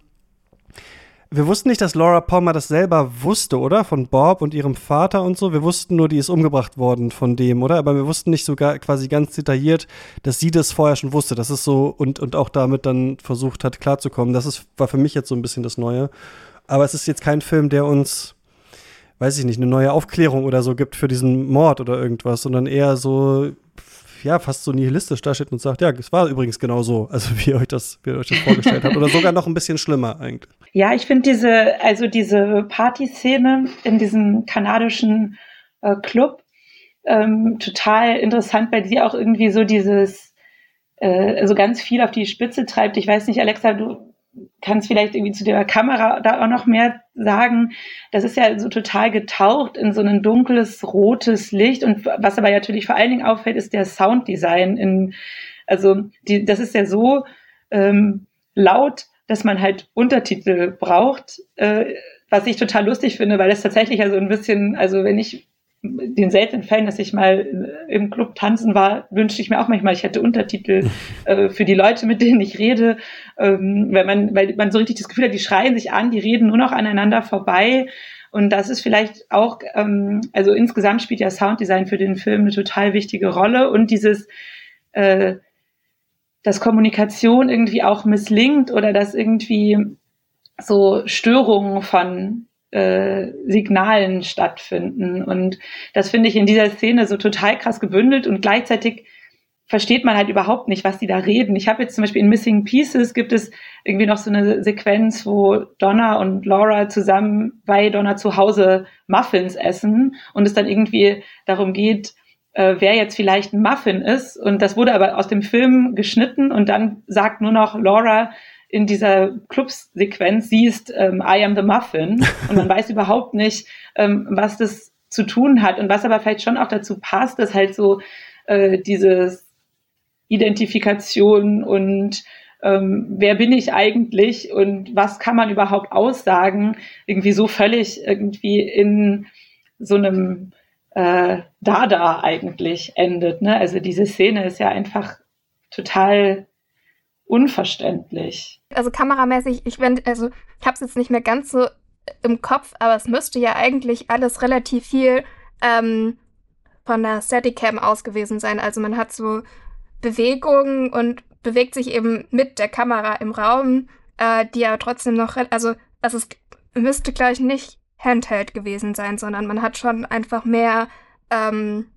S1: wir wussten nicht, dass Laura Palmer das selber wusste, oder? Von Bob und ihrem Vater und so. Wir wussten nur, die ist umgebracht worden von dem, oder? Aber wir wussten nicht sogar quasi ganz detailliert, dass sie das vorher schon wusste. Das ist so und, und auch damit dann versucht hat, klarzukommen. Das ist, war für mich jetzt so ein bisschen das Neue. Aber es ist jetzt kein Film, der uns, weiß ich nicht, eine neue Aufklärung oder so gibt für diesen Mord oder irgendwas, sondern eher so, ja, fast so nihilistisch dasteht und sagt, ja, es war übrigens genau so, also wie ihr euch das, wie ihr euch das vorgestellt habt. Oder sogar noch ein bisschen schlimmer eigentlich.
S2: Ja, ich finde diese, also diese Partyszene in diesem kanadischen äh, Club ähm, total interessant, weil sie auch irgendwie so dieses, äh, also ganz viel auf die Spitze treibt. Ich weiß nicht, Alexa, du kannst vielleicht irgendwie zu der Kamera da auch noch mehr sagen. Das ist ja so total getaucht in so ein dunkles, rotes Licht. Und was aber natürlich vor allen Dingen auffällt, ist der Sounddesign. In, also die, das ist ja so ähm, laut, dass man halt Untertitel braucht, äh, was ich total lustig finde, weil es tatsächlich ja so ein bisschen, also wenn ich den seltenen Fällen, dass ich mal im Club tanzen war, wünschte ich mir auch manchmal, ich hätte Untertitel äh, für die Leute, mit denen ich rede, ähm, weil man, weil man so richtig das Gefühl hat, die schreien sich an, die reden nur noch aneinander vorbei. Und das ist vielleicht auch, ähm, also insgesamt spielt ja Sounddesign für den Film eine total wichtige Rolle und dieses, äh, dass Kommunikation irgendwie auch misslingt oder dass irgendwie so Störungen von äh, Signalen stattfinden. Und das finde ich in dieser Szene so total krass gebündelt und gleichzeitig versteht man halt überhaupt nicht, was die da reden. Ich habe jetzt zum Beispiel in Missing Pieces gibt es irgendwie noch so eine Sequenz, wo Donna und Laura zusammen bei Donna zu Hause Muffins essen und es dann irgendwie darum geht, äh, wer jetzt vielleicht ein Muffin ist. Und das wurde aber aus dem Film geschnitten und dann sagt nur noch Laura in dieser Clubsequenz, sie ist ähm, I am the Muffin und man weiß überhaupt nicht, ähm, was das zu tun hat und was aber vielleicht schon auch dazu passt, dass halt so äh, dieses Identifikation und ähm, wer bin ich eigentlich und was kann man überhaupt aussagen, irgendwie so völlig irgendwie in so einem äh, Dada eigentlich endet. Ne? Also diese Szene ist ja einfach total unverständlich.
S3: Also kameramäßig, ich wenn, also ich habe es jetzt nicht mehr ganz so im Kopf, aber es müsste ja eigentlich alles relativ viel ähm, von der Steadicam aus gewesen sein. Also man hat so Bewegungen und bewegt sich eben mit der Kamera im Raum, äh, die aber trotzdem noch, also, also es müsste gleich nicht Handheld gewesen sein, sondern man hat schon einfach mehr, ähm,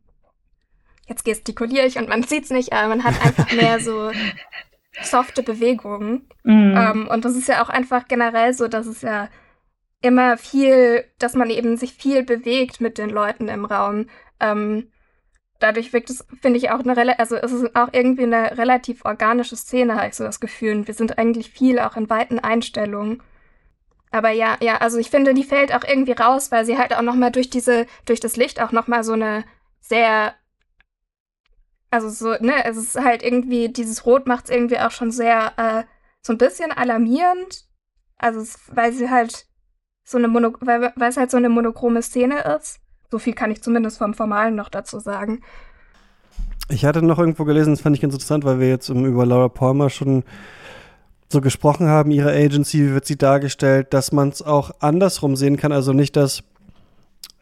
S3: jetzt gestikuliere ich und man sieht es nicht, aber man hat einfach mehr so softe Bewegungen. Mhm. Ähm, und das ist ja auch einfach generell so, dass es ja immer viel, dass man eben sich viel bewegt mit den Leuten im Raum. Ähm, dadurch wirkt es, finde ich, auch eine, also es ist auch irgendwie eine relativ organische Szene, habe ich so das Gefühl. Und wir sind eigentlich viel auch in weiten Einstellungen. Aber ja, ja, also ich finde, die fällt auch irgendwie raus, weil sie halt auch nochmal durch diese, durch das Licht auch nochmal so eine sehr, also so, ne, es ist halt irgendwie, dieses Rot macht es irgendwie auch schon sehr, äh, so ein bisschen alarmierend. Also, es, weil sie halt so eine Mono, weil, weil es halt so eine monochrome Szene ist. So viel kann ich zumindest vom Formalen noch dazu sagen.
S1: Ich hatte noch irgendwo gelesen, das fand ich ganz interessant, weil wir jetzt über Laura Palmer schon so gesprochen haben, ihre Agency, wie wird sie dargestellt, dass man es auch andersrum sehen kann. Also nicht, dass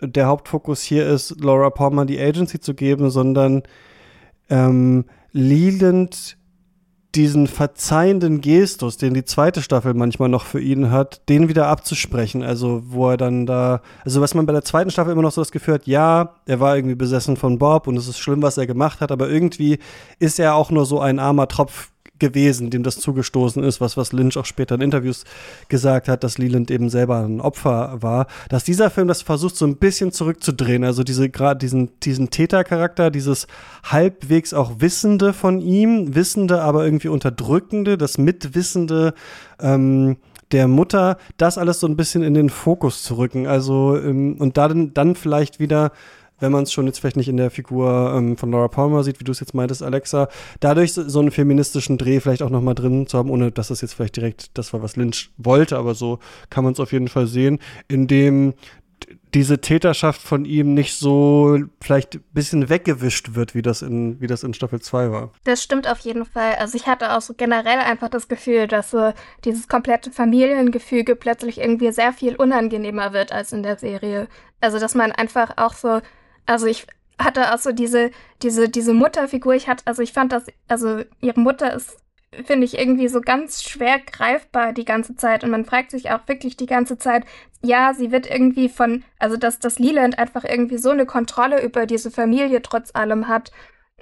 S1: der Hauptfokus hier ist, Laura Palmer die Agency zu geben, sondern ähm, Leland diesen verzeihenden Gestus, den die zweite Staffel manchmal noch für ihn hat, den wieder abzusprechen. Also, wo er dann da, also was man bei der zweiten Staffel immer noch so das Gefühl hat, ja, er war irgendwie besessen von Bob und es ist schlimm, was er gemacht hat, aber irgendwie ist er auch nur so ein armer Tropf gewesen, dem das zugestoßen ist, was, was Lynch auch später in Interviews gesagt hat, dass Leland eben selber ein Opfer war, dass dieser Film das versucht, so ein bisschen zurückzudrehen. Also diese gerade diesen, diesen Tätercharakter, dieses halbwegs auch Wissende von ihm, Wissende, aber irgendwie Unterdrückende, das Mitwissende, ähm, der Mutter, das alles so ein bisschen in den Fokus zu rücken. Also, ähm, und dann, dann vielleicht wieder wenn man es schon jetzt vielleicht nicht in der Figur ähm, von Laura Palmer sieht, wie du es jetzt meintest, Alexa, dadurch so, einen feministischen Dreh vielleicht auch noch mal drin zu haben, ohne dass das jetzt vielleicht direkt das war, was Lynch wollte, aber so kann man es auf jeden Fall sehen, indem diese Täterschaft von ihm nicht so vielleicht ein bisschen weggewischt wird, wie das in, wie das in Staffel 2 war.
S3: Das stimmt auf jeden Fall. Also ich hatte auch so generell einfach das Gefühl, dass so dieses komplette Familiengefüge plötzlich irgendwie sehr viel unangenehmer wird als in der Serie. Also dass man einfach auch so also ich hatte auch so diese, diese, diese Mutterfigur, ich hatte, also ich fand das, also ihre Mutter ist, finde ich, irgendwie so ganz schwer greifbar die ganze Zeit. Und man fragt sich auch wirklich die ganze Zeit, ja, sie wird irgendwie von, also dass das Leland einfach irgendwie so eine Kontrolle über diese Familie trotz allem hat,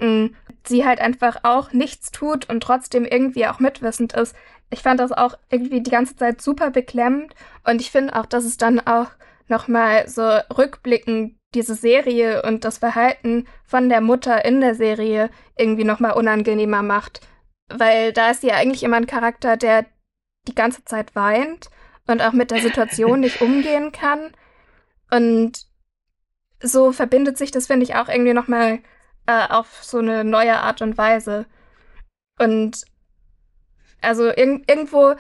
S3: mh, sie halt einfach auch nichts tut und trotzdem irgendwie auch mitwissend ist. Ich fand das auch irgendwie die ganze Zeit super beklemmend und ich finde auch, dass es dann auch nochmal so rückblickend diese Serie und das Verhalten von der Mutter in der Serie irgendwie nochmal unangenehmer macht. Weil da ist sie ja eigentlich immer ein Charakter, der die ganze Zeit weint und auch mit der Situation nicht umgehen kann. Und so verbindet sich das, finde ich, auch irgendwie nochmal äh, auf so eine neue Art und Weise. Und also irg irgendwo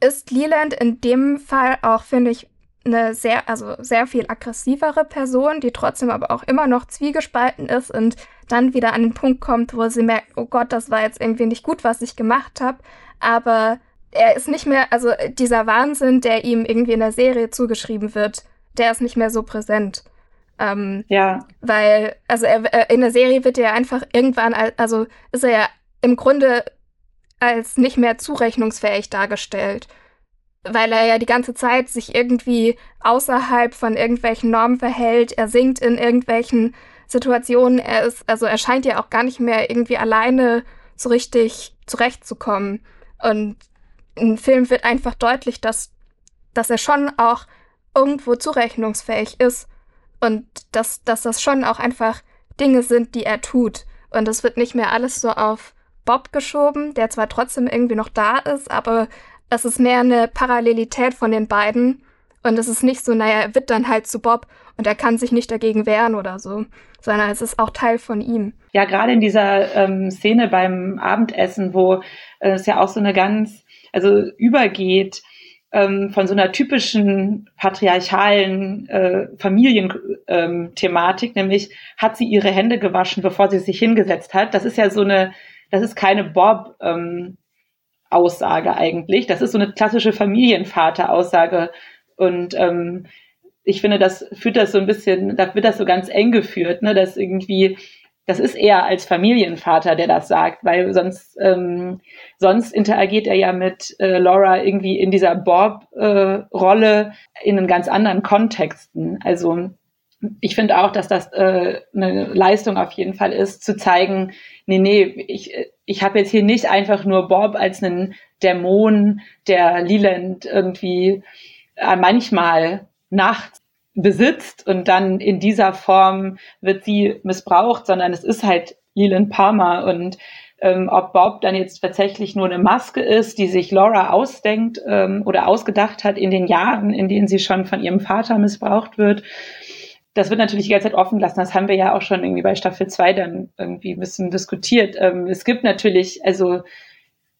S3: ist Leland in dem Fall auch, finde ich, eine sehr, also sehr viel aggressivere Person, die trotzdem aber auch immer noch zwiegespalten ist und dann wieder an den Punkt kommt, wo sie merkt, oh Gott, das war jetzt irgendwie nicht gut, was ich gemacht habe. Aber er ist nicht mehr, also dieser Wahnsinn, der ihm irgendwie in der Serie zugeschrieben wird, der ist nicht mehr so präsent. Ähm, ja. Weil, also er, in der Serie wird er einfach irgendwann, also ist er ja im Grunde als nicht mehr zurechnungsfähig dargestellt weil er ja die ganze Zeit sich irgendwie außerhalb von irgendwelchen Normen verhält. Er singt in irgendwelchen Situationen. Er ist, also er scheint ja auch gar nicht mehr irgendwie alleine so richtig zurechtzukommen. Und im Film wird einfach deutlich, dass, dass er schon auch irgendwo zurechnungsfähig ist und dass, dass das schon auch einfach Dinge sind, die er tut. Und es wird nicht mehr alles so auf Bob geschoben, der zwar trotzdem irgendwie noch da ist, aber es ist mehr eine Parallelität von den beiden. Und es ist nicht so, naja, er wird dann halt zu Bob und er kann sich nicht dagegen wehren oder so, sondern es ist auch Teil von ihm.
S2: Ja, gerade in dieser ähm, Szene beim Abendessen, wo äh, es ja auch so eine ganz, also übergeht ähm, von so einer typischen patriarchalen äh, Familienthematik, ähm, nämlich hat sie ihre Hände gewaschen, bevor sie sich hingesetzt hat. Das ist ja so eine, das ist keine Bob. Ähm, Aussage eigentlich. Das ist so eine klassische Familienvater-Aussage. Und ähm, ich finde, das führt das so ein bisschen, da wird das so ganz eng geführt, ne, dass irgendwie, das ist eher als Familienvater, der das sagt, weil sonst, ähm, sonst interagiert er ja mit äh, Laura irgendwie in dieser Bob-Rolle äh, in einen ganz anderen Kontexten. Also ich finde auch, dass das äh, eine Leistung auf jeden Fall ist, zu zeigen, nee, nee, ich, ich habe jetzt hier nicht einfach nur Bob als einen Dämon, der Leland irgendwie äh, manchmal nachts besitzt und dann in dieser Form wird sie missbraucht, sondern es ist halt Leland Palmer. Und ähm, ob Bob dann jetzt tatsächlich nur eine Maske ist, die sich Laura ausdenkt ähm, oder ausgedacht hat in den Jahren, in denen sie schon von ihrem Vater missbraucht wird das wird natürlich die ganze Zeit offen lassen. Das haben wir ja auch schon irgendwie bei Staffel 2 dann irgendwie ein bisschen diskutiert. Ähm, es gibt natürlich, also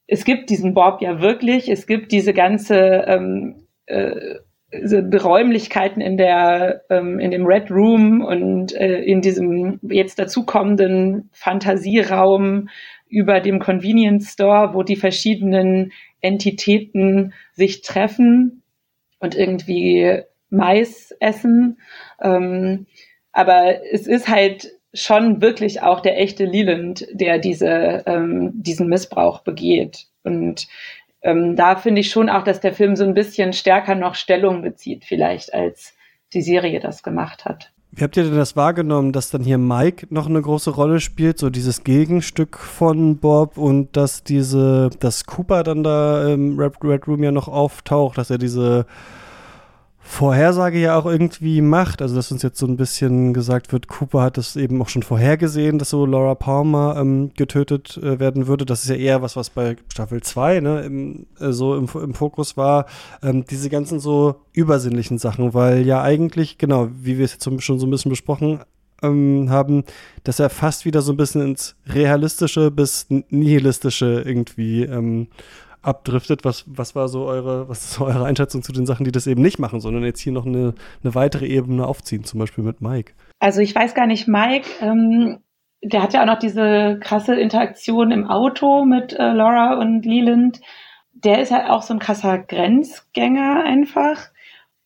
S2: es gibt diesen Bob ja wirklich. Es gibt diese ganze ähm, äh, diese Räumlichkeiten in der ähm, in dem Red Room und äh, in diesem jetzt dazukommenden Fantasieraum über dem Convenience Store, wo die verschiedenen Entitäten sich treffen und irgendwie Mais essen. Ähm, aber es ist halt schon wirklich auch der echte Leland, der diese, ähm, diesen Missbrauch begeht. Und ähm, da finde ich schon auch, dass der Film so ein bisschen stärker noch Stellung bezieht, vielleicht als die Serie das gemacht hat.
S1: Wie habt ihr denn das wahrgenommen, dass dann hier Mike noch eine große Rolle spielt, so dieses Gegenstück von Bob und dass diese, dass Cooper dann da im Red Room ja noch auftaucht, dass er diese Vorhersage ja auch irgendwie macht. Also, dass uns jetzt so ein bisschen gesagt wird, Cooper hat es eben auch schon vorhergesehen, dass so Laura Palmer ähm, getötet äh, werden würde. Das ist ja eher was, was bei Staffel 2 ne, im, äh, so im, im, Fokus war. Ähm, diese ganzen so übersinnlichen Sachen, weil ja eigentlich, genau, wie wir es jetzt schon so ein bisschen besprochen ähm, haben, dass er fast wieder so ein bisschen ins Realistische bis Nihilistische irgendwie ähm, abdriftet. Was, was war so eure, was ist so eure Einschätzung zu den Sachen, die das eben nicht machen, sondern jetzt hier noch eine, eine weitere Ebene aufziehen, zum Beispiel mit Mike?
S2: Also ich weiß gar nicht, Mike, ähm, der hat ja auch noch diese krasse Interaktion im Auto mit äh, Laura und Leland. Der ist ja auch so ein krasser Grenzgänger einfach.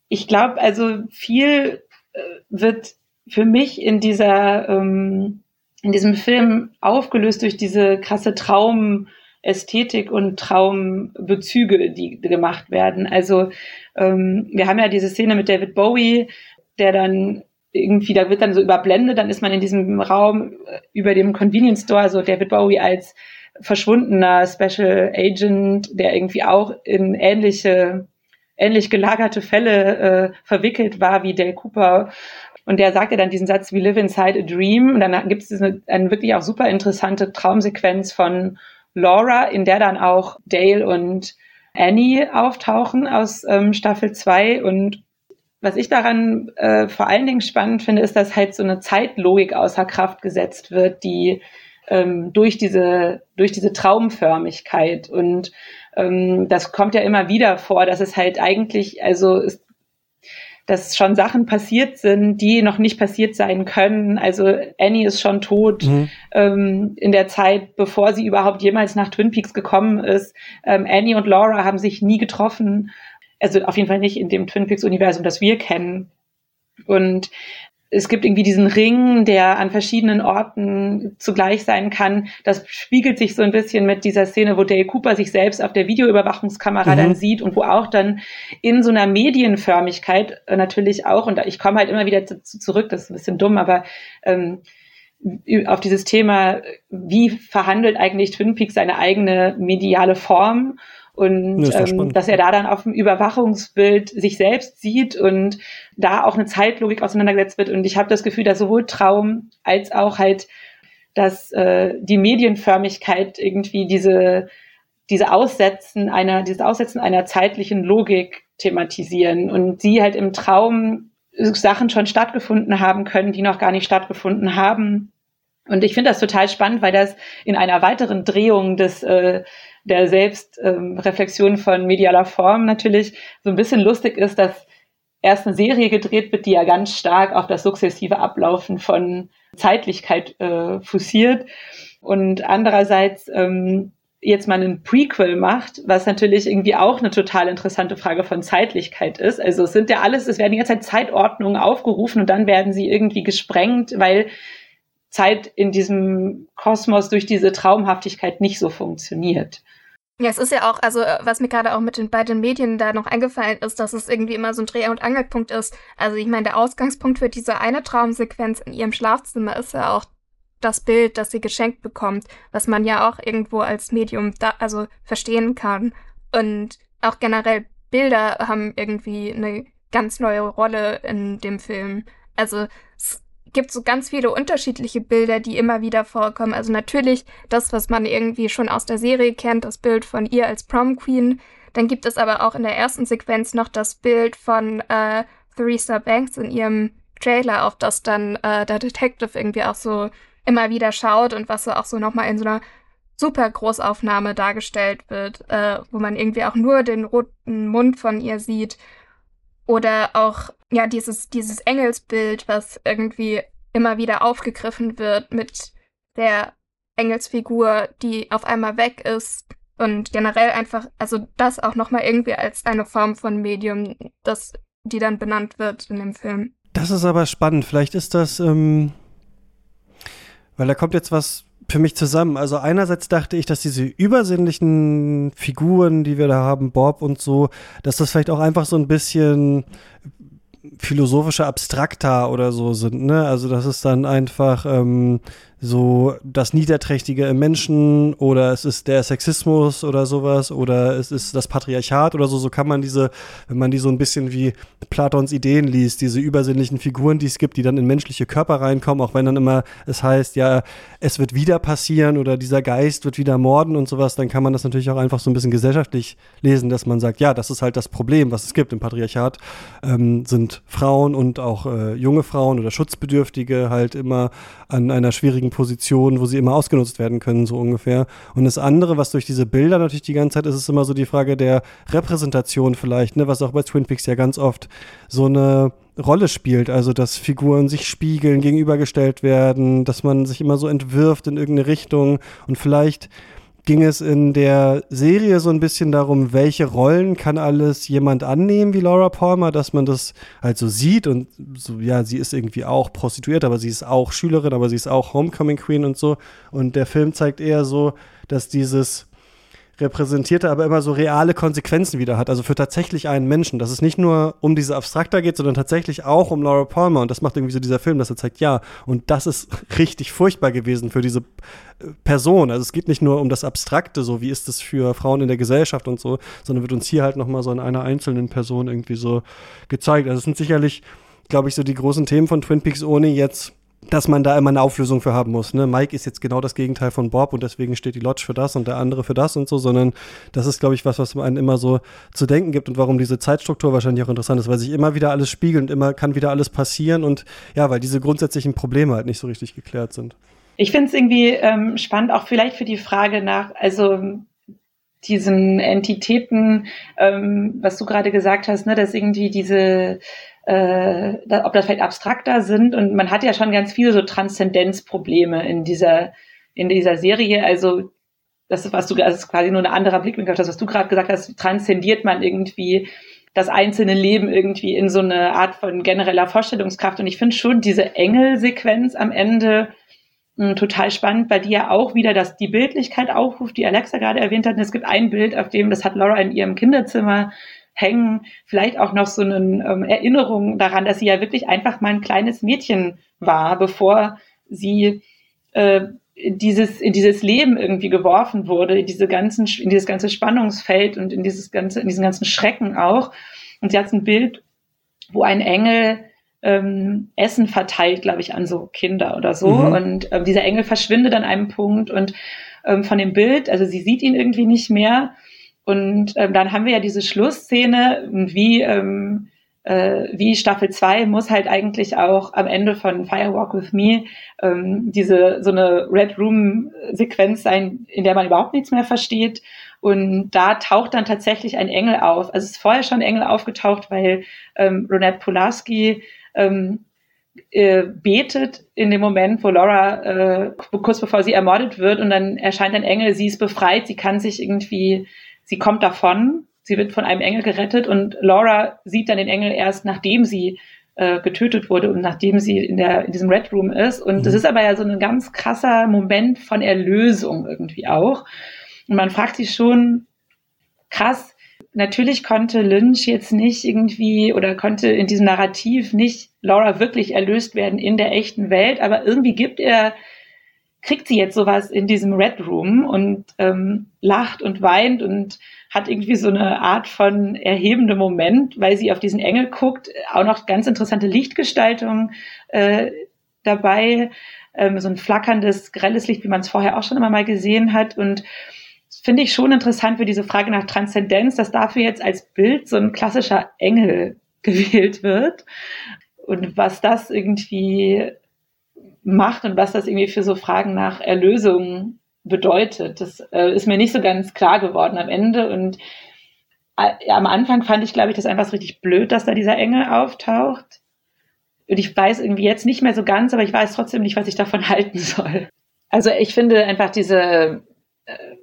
S2: Ich glaube, also viel äh, wird für mich in dieser ähm, in diesem Film aufgelöst durch diese krasse Traum Ästhetik und Traumbezüge, die gemacht werden. Also ähm, wir haben ja diese Szene mit David Bowie, der dann irgendwie, da wird dann so überblendet, dann ist man in diesem Raum äh, über dem Convenience Store, so David Bowie als verschwundener Special Agent, der irgendwie auch in ähnliche, ähnlich gelagerte Fälle äh, verwickelt war wie Dale Cooper. Und der sagt ja dann diesen Satz, we live inside a dream. Und dann gibt es eine, eine wirklich auch super interessante Traumsequenz von Laura, in der dann auch Dale und Annie auftauchen aus ähm, Staffel 2 und was ich daran äh, vor allen Dingen spannend finde, ist, dass halt so eine Zeitlogik außer Kraft gesetzt wird, die ähm, durch diese durch diese Traumförmigkeit. Und ähm, das kommt ja immer wieder vor, dass es halt eigentlich also es, dass schon Sachen passiert sind, die noch nicht passiert sein können. Also Annie ist schon tot mhm. ähm, in der Zeit, bevor sie überhaupt jemals nach Twin Peaks gekommen ist. Ähm, Annie und Laura haben sich nie getroffen. Also auf jeden Fall nicht in dem Twin Peaks-Universum, das wir kennen. Und es gibt irgendwie diesen Ring, der an verschiedenen Orten zugleich sein kann. Das spiegelt sich so ein bisschen mit dieser Szene, wo Dale Cooper sich selbst auf der Videoüberwachungskamera mhm. dann sieht und wo auch dann in so einer Medienförmigkeit äh, natürlich auch, und ich komme halt immer wieder zu, zurück, das ist ein bisschen dumm, aber ähm, auf dieses Thema, wie verhandelt eigentlich Twin Peaks seine eigene mediale Form und ja, ähm, dass er da dann auf dem Überwachungsbild sich selbst sieht und da auch eine Zeitlogik auseinandergesetzt wird. Und ich habe das Gefühl, dass sowohl Traum als auch halt, dass äh, die Medienförmigkeit irgendwie diese diese Aussetzen einer dieses Aussetzen einer zeitlichen Logik thematisieren und sie halt im Traum Sachen schon stattgefunden haben können, die noch gar nicht stattgefunden haben. Und ich finde das total spannend, weil das in einer weiteren Drehung des äh, der Selbstreflexion ähm, von medialer Form natürlich so ein bisschen lustig ist, dass erst eine Serie gedreht wird, die ja ganz stark auf das sukzessive Ablaufen von Zeitlichkeit äh, fussiert und andererseits ähm, jetzt mal einen Prequel macht, was natürlich irgendwie auch eine total interessante Frage von Zeitlichkeit ist. Also es sind ja alles, es werden die ganze Zeit Zeitordnungen aufgerufen und dann werden sie irgendwie gesprengt, weil Zeit in diesem Kosmos durch diese Traumhaftigkeit nicht so funktioniert.
S3: Ja, es ist ja auch, also äh, was mir gerade auch mit den beiden Medien da noch eingefallen ist, dass es irgendwie immer so ein Dreh- und Angelpunkt ist. Also ich meine, der Ausgangspunkt für diese eine Traumsequenz in ihrem Schlafzimmer ist ja auch das Bild, das sie geschenkt bekommt, was man ja auch irgendwo als Medium da, also verstehen kann. Und auch generell Bilder haben irgendwie eine ganz neue Rolle in dem Film. Also es gibt so ganz viele unterschiedliche Bilder, die immer wieder vorkommen. Also natürlich das, was man irgendwie schon aus der Serie kennt, das Bild von ihr als Prom Queen. Dann gibt es aber auch in der ersten Sequenz noch das Bild von äh, Theresa Banks in ihrem Trailer, auf das dann äh, der Detective irgendwie auch so immer wieder schaut und was so auch so nochmal in so einer super Großaufnahme dargestellt wird, äh, wo man irgendwie auch nur den roten Mund von ihr sieht. Oder auch, ja, dieses, dieses Engelsbild, was irgendwie immer wieder aufgegriffen wird mit der Engelsfigur, die auf einmal weg ist. Und generell einfach, also das auch nochmal irgendwie als eine Form von Medium, das, die dann benannt wird in dem Film.
S1: Das ist aber spannend. Vielleicht ist das, ähm, weil da kommt jetzt was für mich zusammen. Also einerseits dachte ich, dass diese übersinnlichen Figuren, die wir da haben, Bob und so, dass das vielleicht auch einfach so ein bisschen philosophische Abstrakta oder so sind, ne? Also das ist dann einfach ähm, so das Niederträchtige im Menschen oder es ist der Sexismus oder sowas oder es ist das Patriarchat oder so. So kann man diese, wenn man die so ein bisschen wie Platons Ideen liest, diese übersinnlichen Figuren, die es gibt, die dann in menschliche Körper reinkommen, auch wenn dann immer es heißt, ja, es wird wieder passieren oder dieser Geist wird wieder morden und sowas, dann kann man das natürlich auch einfach so ein bisschen gesellschaftlich lesen, dass man sagt, ja, das ist halt das Problem, was es gibt im Patriarchat, ähm, sind Frauen und auch äh, junge Frauen oder Schutzbedürftige halt immer an einer schwierigen Position, wo sie immer ausgenutzt werden können, so ungefähr. Und das andere, was durch diese Bilder natürlich die ganze Zeit ist, ist immer so die Frage der Repräsentation vielleicht, ne, was auch bei Twin Peaks ja ganz oft so eine Rolle spielt, also dass Figuren sich spiegeln, gegenübergestellt werden, dass man sich immer so entwirft in irgendeine Richtung. Und vielleicht ging es in der Serie so ein bisschen darum, welche Rollen kann alles jemand annehmen wie Laura Palmer, dass man das halt so sieht und so, ja, sie ist irgendwie auch prostituiert, aber sie ist auch Schülerin, aber sie ist auch Homecoming Queen und so. Und der Film zeigt eher so, dass dieses repräsentierte, aber immer so reale Konsequenzen wieder hat. Also für tatsächlich einen Menschen. Dass es nicht nur um diese Abstrakter geht, sondern tatsächlich auch um Laura Palmer. Und das macht irgendwie so dieser Film, dass er zeigt, ja, und das ist richtig furchtbar gewesen für diese äh, Person. Also es geht nicht nur um das Abstrakte, so wie ist es für Frauen in der Gesellschaft und so, sondern wird uns hier halt nochmal so in einer einzelnen Person irgendwie so gezeigt. Also es sind sicherlich, glaube ich, so die großen Themen von Twin Peaks, ohne jetzt dass man da immer eine Auflösung für haben muss. Ne? Mike ist jetzt genau das Gegenteil von Bob und deswegen steht die Lodge für das und der andere für das und so, sondern das ist, glaube ich, was, was einem immer so zu denken gibt und warum diese Zeitstruktur wahrscheinlich auch interessant ist, weil sich immer wieder alles spiegelt und immer kann wieder alles passieren und ja, weil diese grundsätzlichen Probleme halt nicht so richtig geklärt sind.
S2: Ich finde es irgendwie ähm, spannend, auch vielleicht für die Frage nach, also diesen Entitäten, ähm, was du gerade gesagt hast, ne, dass irgendwie diese äh, ob das vielleicht abstrakter sind. Und man hat ja schon ganz viele so Transzendenzprobleme in dieser, in dieser Serie. Also das ist, was du, das ist quasi nur ein anderer Blickwinkel auf das, was du gerade gesagt hast, transzendiert man irgendwie das einzelne Leben irgendwie in so eine Art von genereller Vorstellungskraft. Und ich finde schon diese Engelsequenz am Ende mh, hm, total spannend, weil die ja auch wieder das, die Bildlichkeit aufruft, die Alexa gerade erwähnt hat. Und es gibt ein Bild, auf dem, das hat Laura in ihrem Kinderzimmer hängen, vielleicht auch noch so eine ähm, Erinnerung daran, dass sie ja wirklich einfach mal ein kleines Mädchen war, bevor sie äh, dieses, in dieses Leben irgendwie geworfen wurde, in diese ganzen, in dieses ganze Spannungsfeld und in dieses ganze, in diesen ganzen Schrecken auch. Und sie hat ein Bild, wo ein Engel ähm, Essen verteilt, glaube ich, an so Kinder oder so. Mhm. Und ähm, dieser Engel verschwindet an einem Punkt und ähm, von dem Bild, also sie sieht ihn irgendwie nicht mehr. Und ähm, dann haben wir ja diese Schlussszene, wie ähm, äh, wie Staffel 2 muss halt eigentlich auch am Ende von Firewalk with Me ähm, diese so eine Red Room Sequenz sein, in der man überhaupt nichts mehr versteht. Und da taucht dann tatsächlich ein Engel auf. Also es ist vorher schon Engel aufgetaucht, weil ähm, Ronette Polarski ähm, äh, betet in dem Moment, wo Laura äh, kurz bevor sie ermordet wird und dann erscheint ein Engel, sie ist befreit, sie kann sich irgendwie, sie kommt davon sie wird von einem Engel gerettet und Laura sieht dann den Engel erst, nachdem sie äh, getötet wurde und nachdem sie in, der, in diesem Red Room ist. Und mhm. das ist aber ja so ein ganz krasser Moment von Erlösung irgendwie auch. Und man fragt sich schon, krass, natürlich konnte Lynch jetzt nicht irgendwie oder konnte in diesem Narrativ nicht Laura wirklich erlöst werden in der echten Welt, aber irgendwie gibt er kriegt sie jetzt sowas in diesem Red Room und ähm, lacht und weint und hat irgendwie so eine Art von erhebendem Moment, weil sie auf diesen Engel guckt. Auch noch ganz interessante Lichtgestaltung äh, dabei, ähm, so ein flackerndes, grelles Licht, wie man es vorher auch schon immer mal gesehen hat. Und finde ich schon interessant für diese Frage nach Transzendenz, dass dafür jetzt als Bild so ein klassischer Engel gewählt wird. Und was das irgendwie macht und was das irgendwie für so Fragen nach Erlösung bedeutet. Das äh, ist mir nicht so ganz klar geworden am Ende. Und äh, am Anfang fand ich, glaube ich, das einfach so richtig blöd, dass da dieser Engel auftaucht. Und ich weiß irgendwie jetzt nicht mehr so ganz, aber ich weiß trotzdem nicht, was ich davon halten soll. Also ich finde einfach diese äh,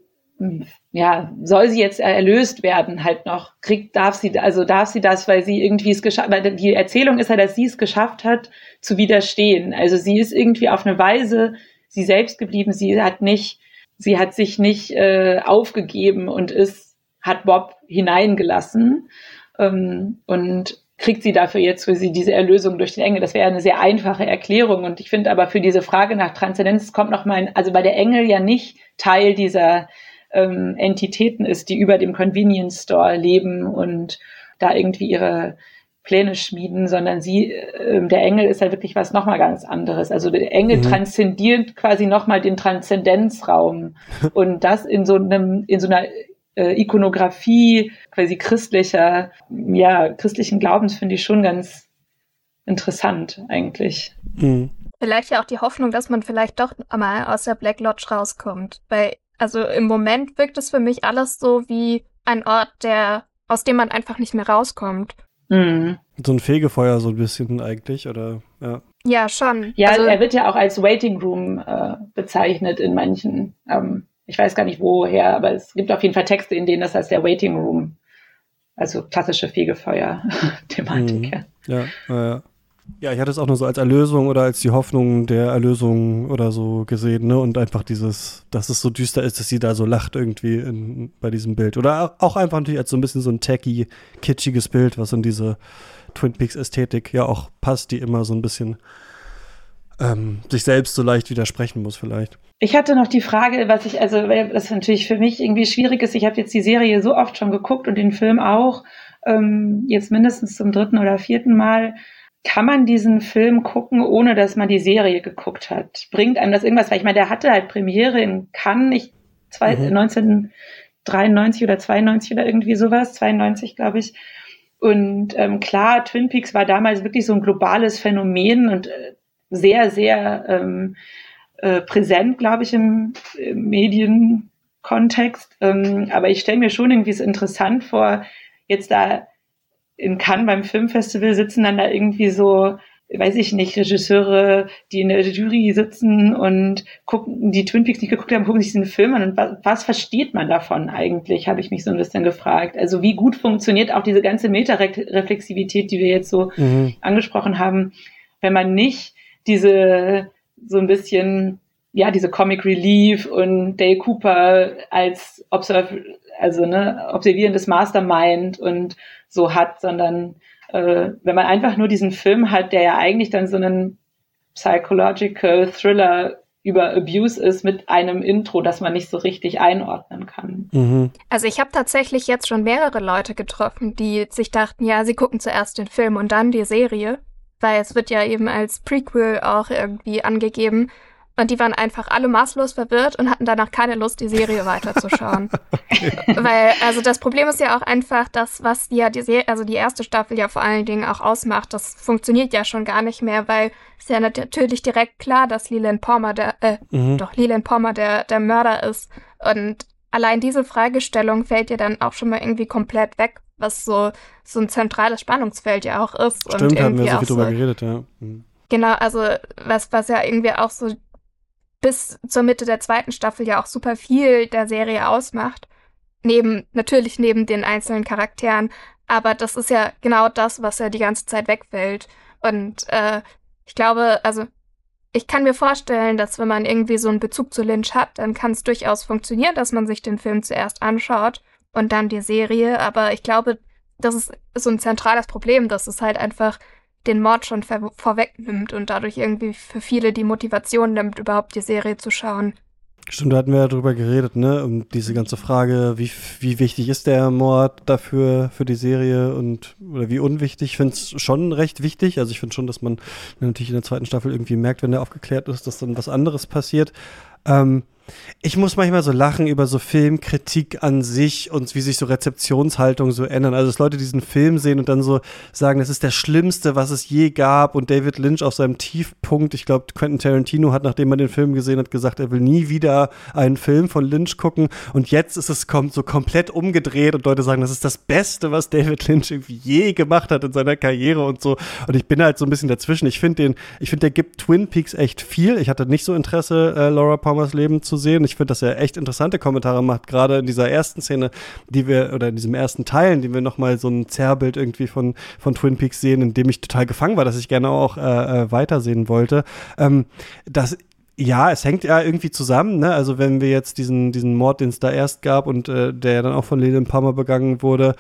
S2: ja, soll sie jetzt erlöst werden, halt noch, kriegt, darf sie, also darf sie das, weil sie irgendwie es geschafft, weil die Erzählung ist ja, dass sie es geschafft hat, zu widerstehen. Also sie ist irgendwie auf eine Weise sie selbst geblieben, sie hat nicht, sie hat sich nicht äh, aufgegeben und ist, hat Bob hineingelassen ähm, und kriegt sie dafür jetzt für sie diese Erlösung durch den Engel. Das wäre eine sehr einfache Erklärung. Und ich finde aber für diese Frage nach Transzendenz kommt noch mal, also bei der Engel ja nicht Teil dieser ähm, Entitäten ist, die über dem Convenience Store leben und da irgendwie ihre Pläne schmieden, sondern sie, äh, der Engel ist halt wirklich was nochmal ganz anderes. Also der Engel mhm. transzendiert quasi nochmal den Transzendenzraum und das in so einem, in so einer äh, Ikonografie quasi christlicher, ja, christlichen Glaubens finde ich schon ganz interessant eigentlich.
S3: Mhm. Vielleicht ja auch die Hoffnung, dass man vielleicht doch mal aus der Black Lodge rauskommt. Weil also im Moment wirkt es für mich alles so wie ein Ort, der, aus dem man einfach nicht mehr rauskommt.
S1: Mhm. So ein Fegefeuer so ein bisschen eigentlich, oder? Ja,
S3: ja schon.
S2: Ja, also, er wird ja auch als Waiting Room äh, bezeichnet in manchen, ähm, ich weiß gar nicht woher, aber es gibt auf jeden Fall Texte, in denen das als der Waiting Room, also klassische Fegefeuer-Thematik.
S1: Mhm. Ja, ja, ja. Ja, ich hatte es auch nur so als Erlösung oder als die Hoffnung der Erlösung oder so gesehen, ne? Und einfach dieses, dass es so düster ist, dass sie da so lacht irgendwie in, bei diesem Bild. Oder auch einfach natürlich als so ein bisschen so ein tacky, kitschiges Bild, was in diese Twin Peaks Ästhetik ja auch passt, die immer so ein bisschen ähm, sich selbst so leicht widersprechen muss vielleicht.
S2: Ich hatte noch die Frage, was ich, also das natürlich für mich irgendwie schwierig ist. Ich habe jetzt die Serie so oft schon geguckt und den Film auch, ähm, jetzt mindestens zum dritten oder vierten Mal kann man diesen Film gucken, ohne dass man die Serie geguckt hat? Bringt einem das irgendwas? Weil ich meine, der hatte halt Premiere in Cannes, ich, zwei, mhm. 1993 oder 92 oder irgendwie sowas, 92 glaube ich. Und ähm, klar, Twin Peaks war damals wirklich so ein globales Phänomen und äh, sehr, sehr ähm, äh, präsent, glaube ich, im, im Medienkontext. Ähm, aber ich stelle mir schon irgendwie so interessant vor, jetzt da in Cannes beim Filmfestival sitzen dann da irgendwie so weiß ich nicht, Regisseure, die in der Jury sitzen und gucken, die Twin Peaks nicht geguckt haben, gucken sich diesen Film an und was, was versteht man davon eigentlich, habe ich mich so ein bisschen gefragt. Also wie gut funktioniert auch diese ganze Metareflexivität, die wir jetzt so mhm. angesprochen haben, wenn man nicht diese so ein bisschen ja, diese Comic Relief und Dale Cooper als Observ also ne, observierendes Mastermind und so hat, sondern äh, wenn man einfach nur diesen Film hat, der ja eigentlich dann so einen Psychological Thriller über Abuse ist mit einem Intro, das man nicht so richtig einordnen kann.
S3: Mhm. Also ich habe tatsächlich jetzt schon mehrere Leute getroffen, die sich dachten, ja, sie gucken zuerst den Film und dann die Serie, weil es wird ja eben als Prequel auch irgendwie angegeben. Und die waren einfach alle maßlos verwirrt und hatten danach keine Lust, die Serie weiterzuschauen. Weil, also das Problem ist ja auch einfach, das, was ja die Serie, also die erste Staffel ja vor allen Dingen auch ausmacht, das funktioniert ja schon gar nicht mehr, weil es ja natürlich direkt klar, dass Leland Palmer der, äh, mhm. doch Leland Palmer der, der Mörder ist. Und allein diese Fragestellung fällt ja dann auch schon mal irgendwie komplett weg, was so, so ein zentrales Spannungsfeld ja auch ist.
S1: Stimmt, und haben wir so viel drüber geredet, ja. Mhm.
S3: Genau, also was, was ja irgendwie auch so bis zur Mitte der zweiten Staffel ja auch super viel der Serie ausmacht. Neben, natürlich neben den einzelnen Charakteren. Aber das ist ja genau das, was ja die ganze Zeit wegfällt. Und äh, ich glaube, also ich kann mir vorstellen, dass wenn man irgendwie so einen Bezug zu Lynch hat, dann kann es durchaus funktionieren, dass man sich den Film zuerst anschaut und dann die Serie. Aber ich glaube, das ist so ein zentrales Problem, dass es halt einfach den Mord schon vorwegnimmt und dadurch irgendwie für viele die Motivation nimmt, überhaupt die Serie zu schauen.
S1: Stimmt, da hatten wir ja drüber geredet, ne? Um diese ganze Frage, wie, wie wichtig ist der Mord dafür, für die Serie und oder wie unwichtig. Ich finde es schon recht wichtig. Also ich finde schon, dass man natürlich in der zweiten Staffel irgendwie merkt, wenn der aufgeklärt ist, dass dann was anderes passiert. Ähm, ich muss manchmal so lachen über so Filmkritik an sich und wie sich so Rezeptionshaltungen so ändern. Also, dass Leute diesen Film sehen und dann so sagen, das ist der schlimmste, was es je gab. Und David Lynch auf seinem Tiefpunkt, ich glaube, Quentin Tarantino hat, nachdem er den Film gesehen hat, gesagt, er will nie wieder einen Film von Lynch gucken. Und jetzt ist es kommt so komplett umgedreht und Leute sagen, das ist das Beste, was David Lynch irgendwie je gemacht hat in seiner Karriere und so. Und ich bin halt so ein bisschen dazwischen. Ich finde den, ich finde, der gibt Twin Peaks echt viel. Ich hatte nicht so Interesse, äh, Laura Palmers Leben zu sehen. Ich finde, dass er echt interessante Kommentare macht, gerade in dieser ersten Szene, die wir, oder in diesem ersten Teil, in dem wir nochmal so ein Zerrbild irgendwie von, von Twin Peaks sehen, in dem ich total gefangen war, dass ich gerne auch äh, äh weitersehen wollte. Ähm, das ja, es hängt ja irgendwie zusammen, ne? Also wenn wir jetzt diesen, diesen Mord, den es da erst gab und äh, der dann auch von Leland Palmer begangen wurde,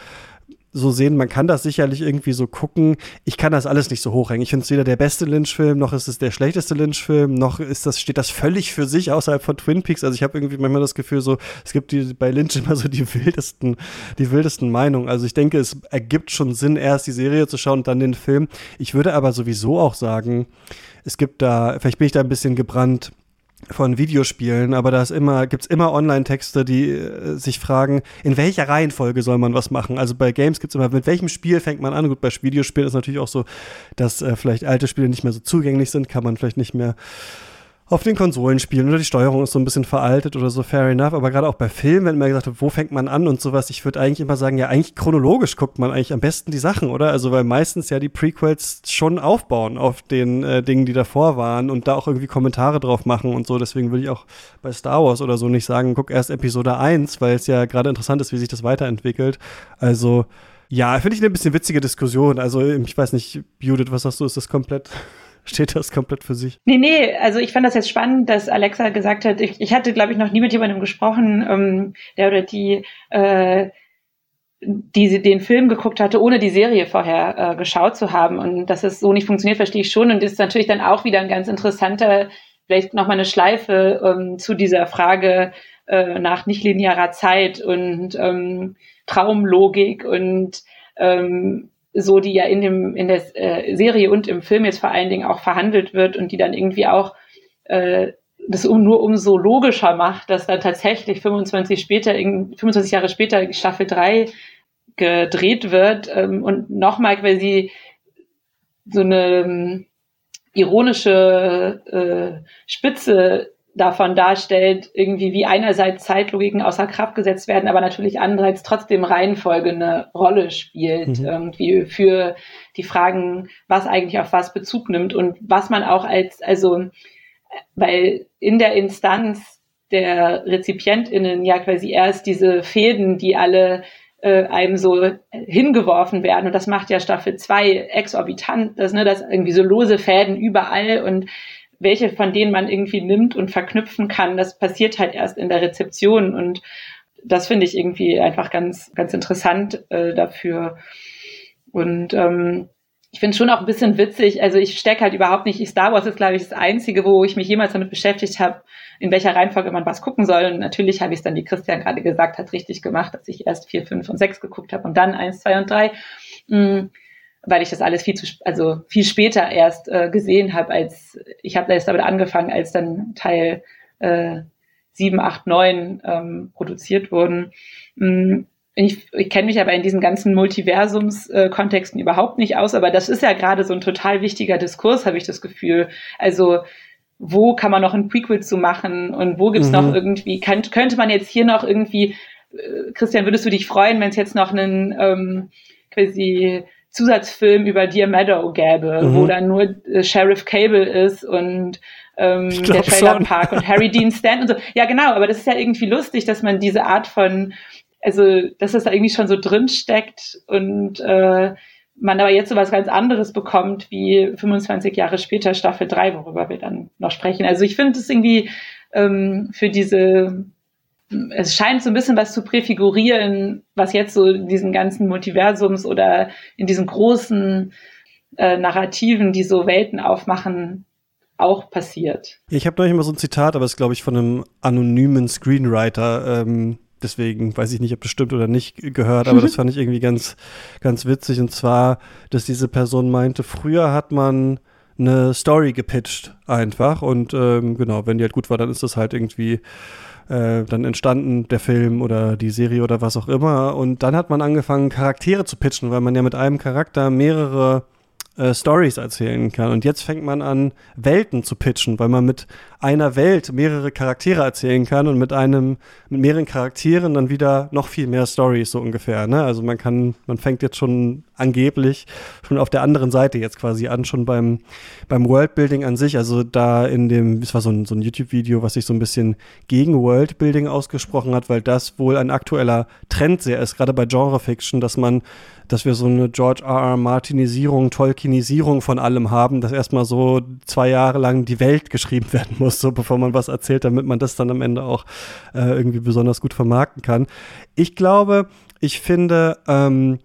S1: so sehen. Man kann das sicherlich irgendwie so gucken. Ich kann das alles nicht so hochhängen. Ich finde es weder der beste Lynch-Film, noch ist es der schlechteste Lynch-Film, noch ist das, steht das völlig für sich außerhalb von Twin Peaks. Also ich habe irgendwie manchmal das Gefühl, so, es gibt die, bei Lynch immer so die wildesten, die wildesten Meinungen. Also ich denke, es ergibt schon Sinn, erst die Serie zu schauen und dann den Film. Ich würde aber sowieso auch sagen, es gibt da, vielleicht bin ich da ein bisschen gebrannt, von Videospielen, aber da immer, gibt's immer Online-Texte, die äh, sich fragen, in welcher Reihenfolge soll man was machen? Also bei Games gibt's immer, mit welchem Spiel fängt man an? Gut, bei Videospielen ist natürlich auch so, dass äh, vielleicht alte Spiele nicht mehr so zugänglich sind, kann man vielleicht nicht mehr auf den Konsolen spielen oder die Steuerung ist so ein bisschen veraltet oder so, fair enough. Aber gerade auch bei Filmen, wenn man gesagt hat, wo fängt man an und sowas, ich würde eigentlich immer sagen, ja, eigentlich chronologisch guckt man eigentlich am besten die Sachen, oder? Also, weil meistens ja die Prequels schon aufbauen auf den äh, Dingen, die davor waren und da auch irgendwie Kommentare drauf machen und so. Deswegen würde ich auch bei Star Wars oder so nicht sagen, guck erst Episode 1, weil es ja gerade interessant ist, wie sich das weiterentwickelt. Also, ja, finde ich eine bisschen witzige Diskussion. Also, ich weiß nicht, Judith, was sagst du, ist das komplett steht das komplett für sich.
S2: Nee, nee, also ich fand das jetzt spannend, dass Alexa gesagt hat, ich, ich hatte, glaube ich, noch nie mit jemandem gesprochen, ähm, der oder die äh, die den Film geguckt hatte, ohne die Serie vorher äh, geschaut zu haben. Und dass es so nicht funktioniert, verstehe ich schon. Und ist natürlich dann auch wieder ein ganz interessanter, vielleicht nochmal eine Schleife ähm, zu dieser Frage äh, nach nichtlinearer Zeit und ähm, Traumlogik und ähm, so, die ja in dem in der äh, Serie und im Film jetzt vor allen Dingen auch verhandelt wird und die dann irgendwie auch äh, das um, nur umso logischer macht, dass dann tatsächlich 25 später, 25 Jahre später Staffel 3 gedreht wird ähm, und nochmal quasi so eine ähm, ironische äh, Spitze davon darstellt, irgendwie wie einerseits Zeitlogiken außer Kraft gesetzt werden, aber natürlich andererseits trotzdem Reihenfolge eine Rolle spielt, mhm. irgendwie für die Fragen, was eigentlich auf was Bezug nimmt und was man auch als, also, weil in der Instanz der RezipientInnen ja quasi erst diese Fäden, die alle äh, einem so hingeworfen werden. Und das macht ja Staffel 2 exorbitant, das, ne, das irgendwie so lose Fäden überall und welche von denen man irgendwie nimmt und verknüpfen kann, das passiert halt erst in der Rezeption und das finde ich irgendwie einfach ganz, ganz interessant äh, dafür. Und ähm, ich finde schon auch ein bisschen witzig, also ich stecke halt überhaupt nicht, Star Wars ist, glaube ich, das Einzige, wo ich mich jemals damit beschäftigt habe, in welcher Reihenfolge man was gucken soll. Und natürlich habe ich es dann, wie Christian gerade gesagt hat, richtig gemacht, dass ich erst vier, fünf und sechs geguckt habe und dann eins, zwei und drei. Mhm weil ich das alles viel zu, also viel später erst äh, gesehen habe, als ich habe erst damit angefangen, als dann Teil äh, 7, 8, 9 ähm, produziert wurden. Mm, ich, ich kenne mich aber in diesen ganzen Multiversums-Kontexten äh, überhaupt nicht aus, aber das ist ja gerade so ein total wichtiger Diskurs, habe ich das Gefühl. Also wo kann man noch ein Prequel zu machen und wo gibt's mhm. noch irgendwie, kann, könnte man jetzt hier noch irgendwie, äh, Christian, würdest du dich freuen, wenn es jetzt noch einen ähm, quasi Zusatzfilm über Dear Meadow gäbe, mhm. wo dann nur äh, Sheriff Cable ist und ähm, der Trailer. Park und Harry Dean Stanton und so. Ja, genau, aber das ist ja irgendwie lustig, dass man diese Art von, also, dass das da irgendwie schon so drin steckt und äh, man aber jetzt so was ganz anderes bekommt, wie 25 Jahre später Staffel 3, worüber wir dann noch sprechen. Also ich finde es irgendwie ähm, für diese es scheint so ein bisschen was zu präfigurieren, was jetzt so in diesen ganzen Multiversums oder in diesen großen äh, Narrativen, die so Welten aufmachen, auch passiert.
S1: Ich habe neulich mal so ein Zitat, aber es ist, glaube ich, von einem anonymen Screenwriter. Ähm, deswegen weiß ich nicht, ob das stimmt oder nicht gehört, aber das fand ich irgendwie ganz, ganz witzig. Und zwar, dass diese Person meinte, früher hat man eine Story gepitcht einfach und ähm, genau, wenn die halt gut war, dann ist das halt irgendwie äh, dann entstanden der Film oder die Serie oder was auch immer. Und dann hat man angefangen, Charaktere zu pitchen, weil man ja mit einem Charakter mehrere äh, Stories erzählen kann. Und jetzt fängt man an, Welten zu pitchen, weil man mit einer Welt mehrere Charaktere erzählen kann und mit einem, mit mehreren Charakteren dann wieder noch viel mehr Stories so ungefähr. Ne? Also man kann, man fängt jetzt schon angeblich schon auf der anderen Seite jetzt quasi an, schon beim, beim Worldbuilding an sich. Also da in dem, es war so ein, so ein YouTube-Video, was sich so ein bisschen gegen Worldbuilding ausgesprochen hat, weil das wohl ein aktueller Trend sehr ist, gerade bei Genre-Fiction, dass man dass wir so eine George R. R. Martinisierung, Tolkienisierung von allem haben, dass erstmal so zwei Jahre lang die Welt geschrieben werden muss, so bevor man was erzählt, damit man das dann am Ende auch äh, irgendwie besonders gut vermarkten kann. Ich glaube, ich finde, ähm,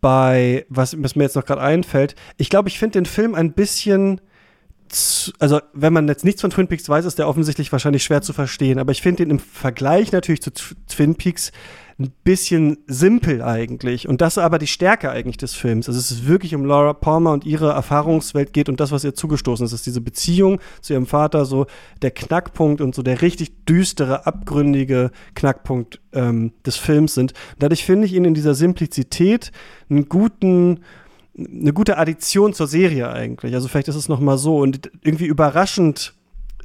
S1: bei, was, was mir jetzt noch gerade einfällt, ich glaube, ich finde den Film ein bisschen also wenn man jetzt nichts von Twin Peaks weiß, ist der offensichtlich wahrscheinlich schwer zu verstehen. Aber ich finde ihn im Vergleich natürlich zu Twin Peaks ein bisschen simpel eigentlich. Und das ist aber die Stärke eigentlich des Films. Also es ist wirklich um Laura Palmer und ihre Erfahrungswelt geht und das, was ihr zugestoßen ist. Ist diese Beziehung zu ihrem Vater, so der Knackpunkt und so der richtig düstere, abgründige Knackpunkt ähm, des Films sind. Und dadurch finde ich ihn in dieser Simplizität einen guten eine gute Addition zur Serie eigentlich. Also vielleicht ist es noch mal so und irgendwie überraschend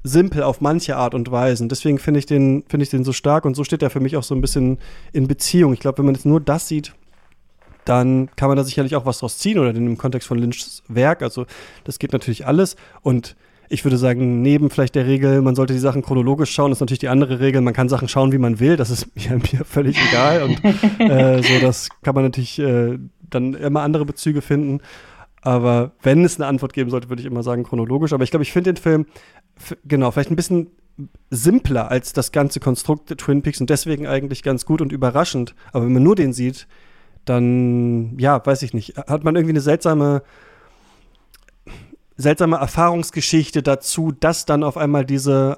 S1: simpel auf manche Art und Weise. Deswegen finde ich, den, find ich den so stark und so steht er für mich auch so ein bisschen in Beziehung. Ich glaube, wenn man jetzt nur das sieht, dann kann man da sicherlich auch was draus ziehen oder im Kontext von Lynchs Werk. Also das geht natürlich alles und ich würde sagen, neben vielleicht der Regel, man sollte die Sachen chronologisch schauen, ist natürlich die andere Regel, man kann Sachen schauen, wie man will. Das ist mir, mir völlig egal. Und äh, so, das kann man natürlich äh, dann immer andere Bezüge finden. Aber wenn es eine Antwort geben sollte, würde ich immer sagen chronologisch. Aber ich glaube, ich finde den Film genau, vielleicht ein bisschen simpler als das ganze Konstrukt der Twin Peaks und deswegen eigentlich ganz gut und überraschend. Aber wenn man nur den sieht, dann, ja, weiß ich nicht, hat man irgendwie eine seltsame, seltsame Erfahrungsgeschichte dazu, dass dann auf einmal diese,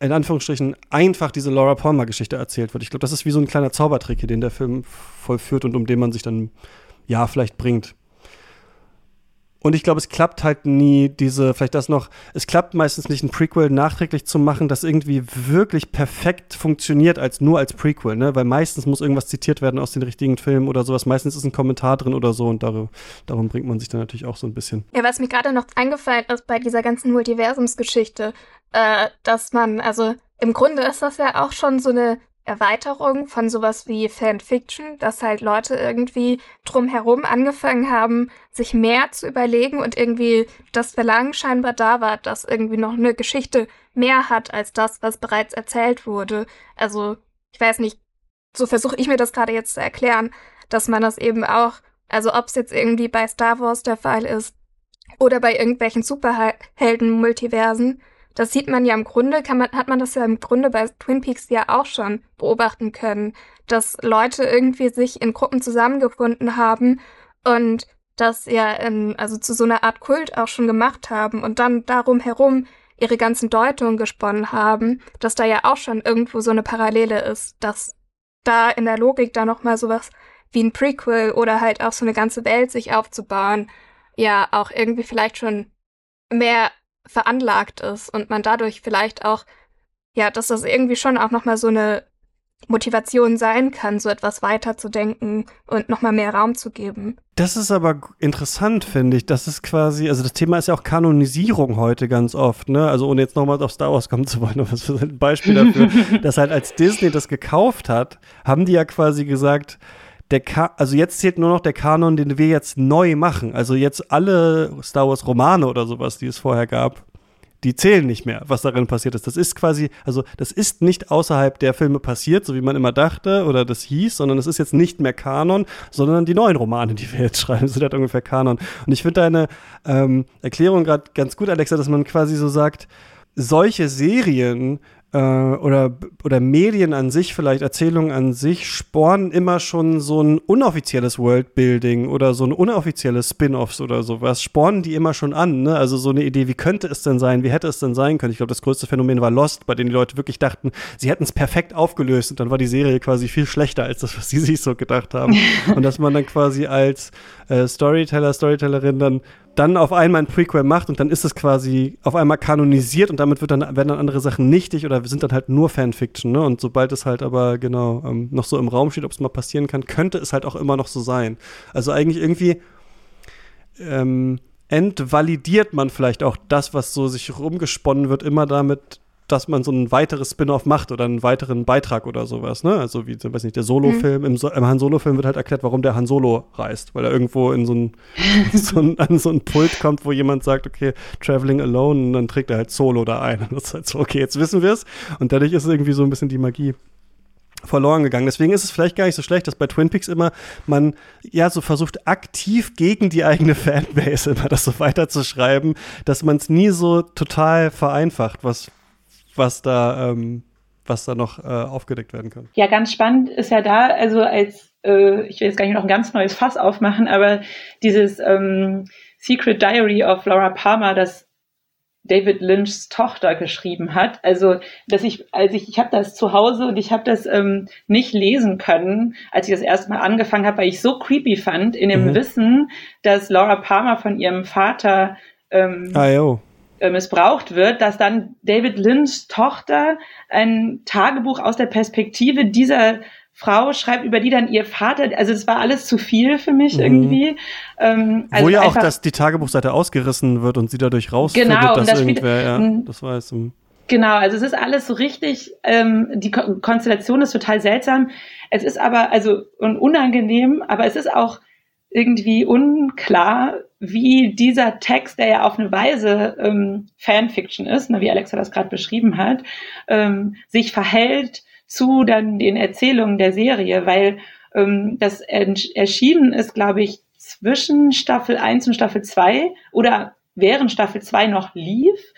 S1: in Anführungsstrichen, einfach diese Laura Palmer-Geschichte erzählt wird. Ich glaube, das ist wie so ein kleiner Zaubertrick, den der Film vollführt und um den man sich dann, ja, vielleicht bringt. Und ich glaube, es klappt halt nie, diese, vielleicht das noch, es klappt meistens nicht, ein Prequel nachträglich zu machen, das irgendwie wirklich perfekt funktioniert, als nur als Prequel, ne? Weil meistens muss irgendwas zitiert werden aus den richtigen Filmen oder sowas. Meistens ist ein Kommentar drin oder so und darum, darum bringt man sich dann natürlich auch so ein bisschen.
S3: Ja, was mir gerade noch eingefallen ist bei dieser ganzen Multiversumsgeschichte, äh, dass man, also im Grunde ist das ja auch schon so eine Erweiterung von sowas wie Fanfiction, dass halt Leute irgendwie drumherum angefangen haben, sich mehr zu überlegen und irgendwie das Verlangen scheinbar da war, dass irgendwie noch eine Geschichte mehr hat als das, was bereits erzählt wurde. Also, ich weiß nicht, so versuche ich mir das gerade jetzt zu erklären, dass man das eben auch, also ob es jetzt irgendwie bei Star Wars der Fall ist oder bei irgendwelchen Superhelden-Multiversen, das sieht man ja im Grunde, kann man, hat man das ja im Grunde bei Twin Peaks ja auch schon beobachten können, dass Leute irgendwie sich in Gruppen zusammengefunden haben und das ja in, also zu so einer Art Kult auch schon gemacht haben und dann darum herum ihre ganzen Deutungen gesponnen haben, dass da ja auch schon irgendwo so eine Parallele ist, dass da in der Logik da nochmal sowas wie ein Prequel oder halt auch so eine ganze Welt sich aufzubauen, ja auch irgendwie vielleicht schon mehr veranlagt ist und man dadurch vielleicht auch, ja, dass das irgendwie schon auch nochmal so eine Motivation sein kann, so etwas weiterzudenken und nochmal mehr Raum zu geben.
S1: Das ist aber interessant, finde ich. Das ist quasi, also das Thema ist ja auch Kanonisierung heute ganz oft, ne? Also ohne jetzt nochmal auf Star Wars kommen zu wollen, aber das ist ein Beispiel dafür, dass halt als Disney das gekauft hat, haben die ja quasi gesagt, der Ka also jetzt zählt nur noch der Kanon, den wir jetzt neu machen. Also jetzt alle Star Wars Romane oder sowas, die es vorher gab, die zählen nicht mehr, was darin passiert ist. Das ist quasi, also das ist nicht außerhalb der Filme passiert, so wie man immer dachte oder das hieß, sondern es ist jetzt nicht mehr Kanon, sondern die neuen Romane, die wir jetzt schreiben, sind halt ungefähr Kanon. Und ich finde deine ähm, Erklärung gerade ganz gut, Alexa, dass man quasi so sagt, solche Serien äh, oder, oder Medien an sich, vielleicht Erzählungen an sich, spornen immer schon so ein unoffizielles Worldbuilding oder so ein unoffizielles Spin-offs oder sowas, spornen die immer schon an. Ne? Also so eine Idee, wie könnte es denn sein, wie hätte es denn sein können? Ich glaube, das größte Phänomen war Lost, bei dem die Leute wirklich dachten, sie hätten es perfekt aufgelöst und dann war die Serie quasi viel schlechter als das, was sie sich so gedacht haben. und dass man dann quasi als äh, Storyteller, Storytellerin dann dann auf einmal ein Prequel macht und dann ist es quasi auf einmal kanonisiert und damit wird dann, werden dann andere Sachen nichtig oder sind dann halt nur Fanfiction, ne? Und sobald es halt aber genau ähm, noch so im Raum steht, ob es mal passieren kann, könnte es halt auch immer noch so sein. Also eigentlich irgendwie ähm, entvalidiert man vielleicht auch das, was so sich rumgesponnen wird, immer damit, dass man so ein weiteres Spin-off macht oder einen weiteren Beitrag oder sowas, ne? Also wie, weiß nicht, der Solo-Film, mhm. im, so im Han Solo-Film wird halt erklärt, warum der Han Solo reist, weil er irgendwo in so ein, so ein, an so ein Pult kommt, wo jemand sagt, okay, traveling alone, und dann trägt er halt Solo da ein. Und das ist halt so, okay, jetzt wissen wir es. Und dadurch ist irgendwie so ein bisschen die Magie verloren gegangen. Deswegen ist es vielleicht gar nicht so schlecht, dass bei Twin Peaks immer man ja so versucht, aktiv gegen die eigene Fanbase immer das so weiterzuschreiben, dass man es nie so total vereinfacht, was was da, ähm, was da noch äh, aufgedeckt werden kann.
S2: Ja, ganz spannend ist ja da, also als, äh, ich will jetzt gar nicht noch ein ganz neues Fass aufmachen, aber dieses ähm, Secret Diary of Laura Palmer, das David Lynchs Tochter geschrieben hat. Also, dass ich, als ich, ich habe das zu Hause und ich habe das ähm, nicht lesen können, als ich das erste Mal angefangen habe, weil ich so creepy fand, in dem mhm. Wissen, dass Laura Palmer von ihrem Vater ähm, ah, missbraucht wird, dass dann David Lynchs Tochter ein Tagebuch aus der Perspektive dieser Frau schreibt, über die dann ihr Vater, also es war alles zu viel für mich mhm. irgendwie.
S1: Ähm, also Wo ja auch, dass die Tagebuchseite ausgerissen wird und sie dadurch rausfindet, genau, dass das irgendwer, ja, das weiß. Um.
S2: Genau, also es ist alles so richtig, ähm, die Ko Konstellation ist total seltsam. Es ist aber, also unangenehm, aber es ist auch irgendwie unklar, wie dieser Text, der ja auf eine Weise ähm, Fanfiction ist, ne, wie Alexa das gerade beschrieben hat, ähm, sich verhält zu dann den Erzählungen der Serie, weil ähm, das erschienen ist, glaube ich, zwischen Staffel 1 und Staffel 2 oder während Staffel 2 noch lief.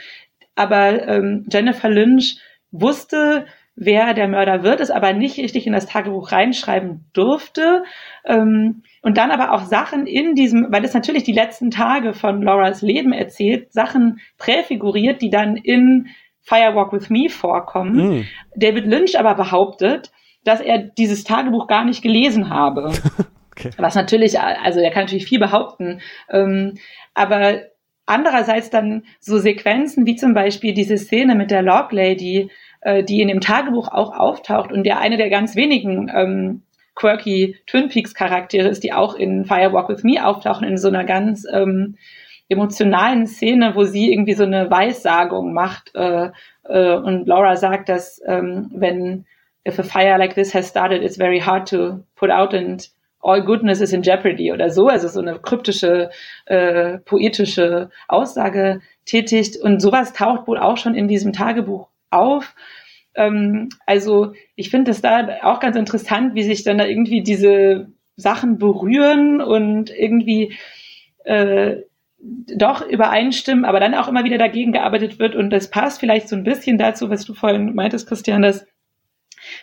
S2: Aber ähm, Jennifer Lynch wusste, wer der Mörder wird, es aber nicht richtig in das Tagebuch reinschreiben durfte. Ähm, und dann aber auch Sachen in diesem, weil es natürlich die letzten Tage von Lauras Leben erzählt, Sachen präfiguriert, die dann in Firewalk with Me vorkommen. Mm. David Lynch aber behauptet, dass er dieses Tagebuch gar nicht gelesen habe. okay. Was natürlich, also er kann natürlich viel behaupten, ähm, aber andererseits dann so Sequenzen wie zum Beispiel diese Szene mit der Log Lady, äh, die in dem Tagebuch auch auftaucht und der eine der ganz wenigen ähm, quirky Twin Peaks Charaktere ist, die auch in Firewalk with Me auftauchen in so einer ganz ähm, emotionalen Szene, wo sie irgendwie so eine Weissagung macht äh, äh, und Laura sagt, dass ähm, wenn if a fire like this has started, it's very hard to put out and all goodness is in jeopardy oder so, also so eine kryptische, äh, poetische Aussage tätigt. Und sowas taucht wohl auch schon in diesem Tagebuch auf. Ähm, also ich finde es da auch ganz interessant, wie sich dann da irgendwie diese Sachen berühren und irgendwie äh, doch übereinstimmen, aber dann auch immer wieder dagegen gearbeitet wird. Und das passt vielleicht so ein bisschen dazu, was du vorhin meintest, Christian, dass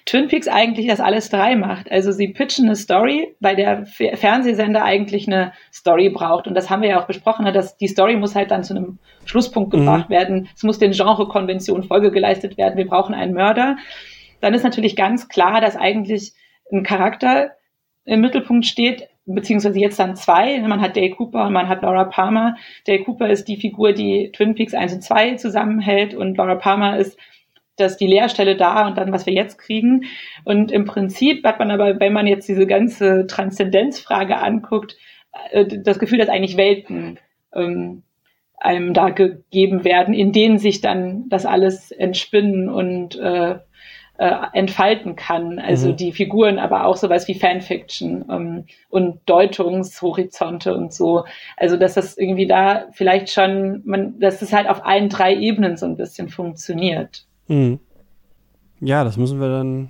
S2: Twin Peaks eigentlich das alles drei macht. Also sie pitchen eine Story, weil der Fernsehsender eigentlich eine Story braucht. Und das haben wir ja auch besprochen, ne, dass die Story muss halt dann zu einem Schlusspunkt mhm. gebracht mhm. werden. Es muss den Genrekonventionen Folge geleistet werden. Wir brauchen einen Mörder. Dann ist natürlich ganz klar, dass eigentlich ein Charakter im Mittelpunkt steht, beziehungsweise jetzt dann zwei. Man hat Dale Cooper und man hat Laura Palmer. Dale Cooper ist die Figur, die Twin Peaks 1 und 2 zusammenhält und Laura Palmer ist dass die Leerstelle da und dann, was wir jetzt kriegen. Und im Prinzip hat man aber, wenn man jetzt diese ganze Transzendenzfrage anguckt, äh, das Gefühl, dass eigentlich Welten ähm, einem da gegeben werden, in denen sich dann das alles entspinnen und äh, äh, entfalten kann. Also mhm. die Figuren, aber auch sowas wie Fanfiction ähm, und Deutungshorizonte und so. Also dass das irgendwie da vielleicht schon, man, dass es halt auf allen drei Ebenen so ein bisschen funktioniert. Mhm.
S1: Ja, das müssen wir dann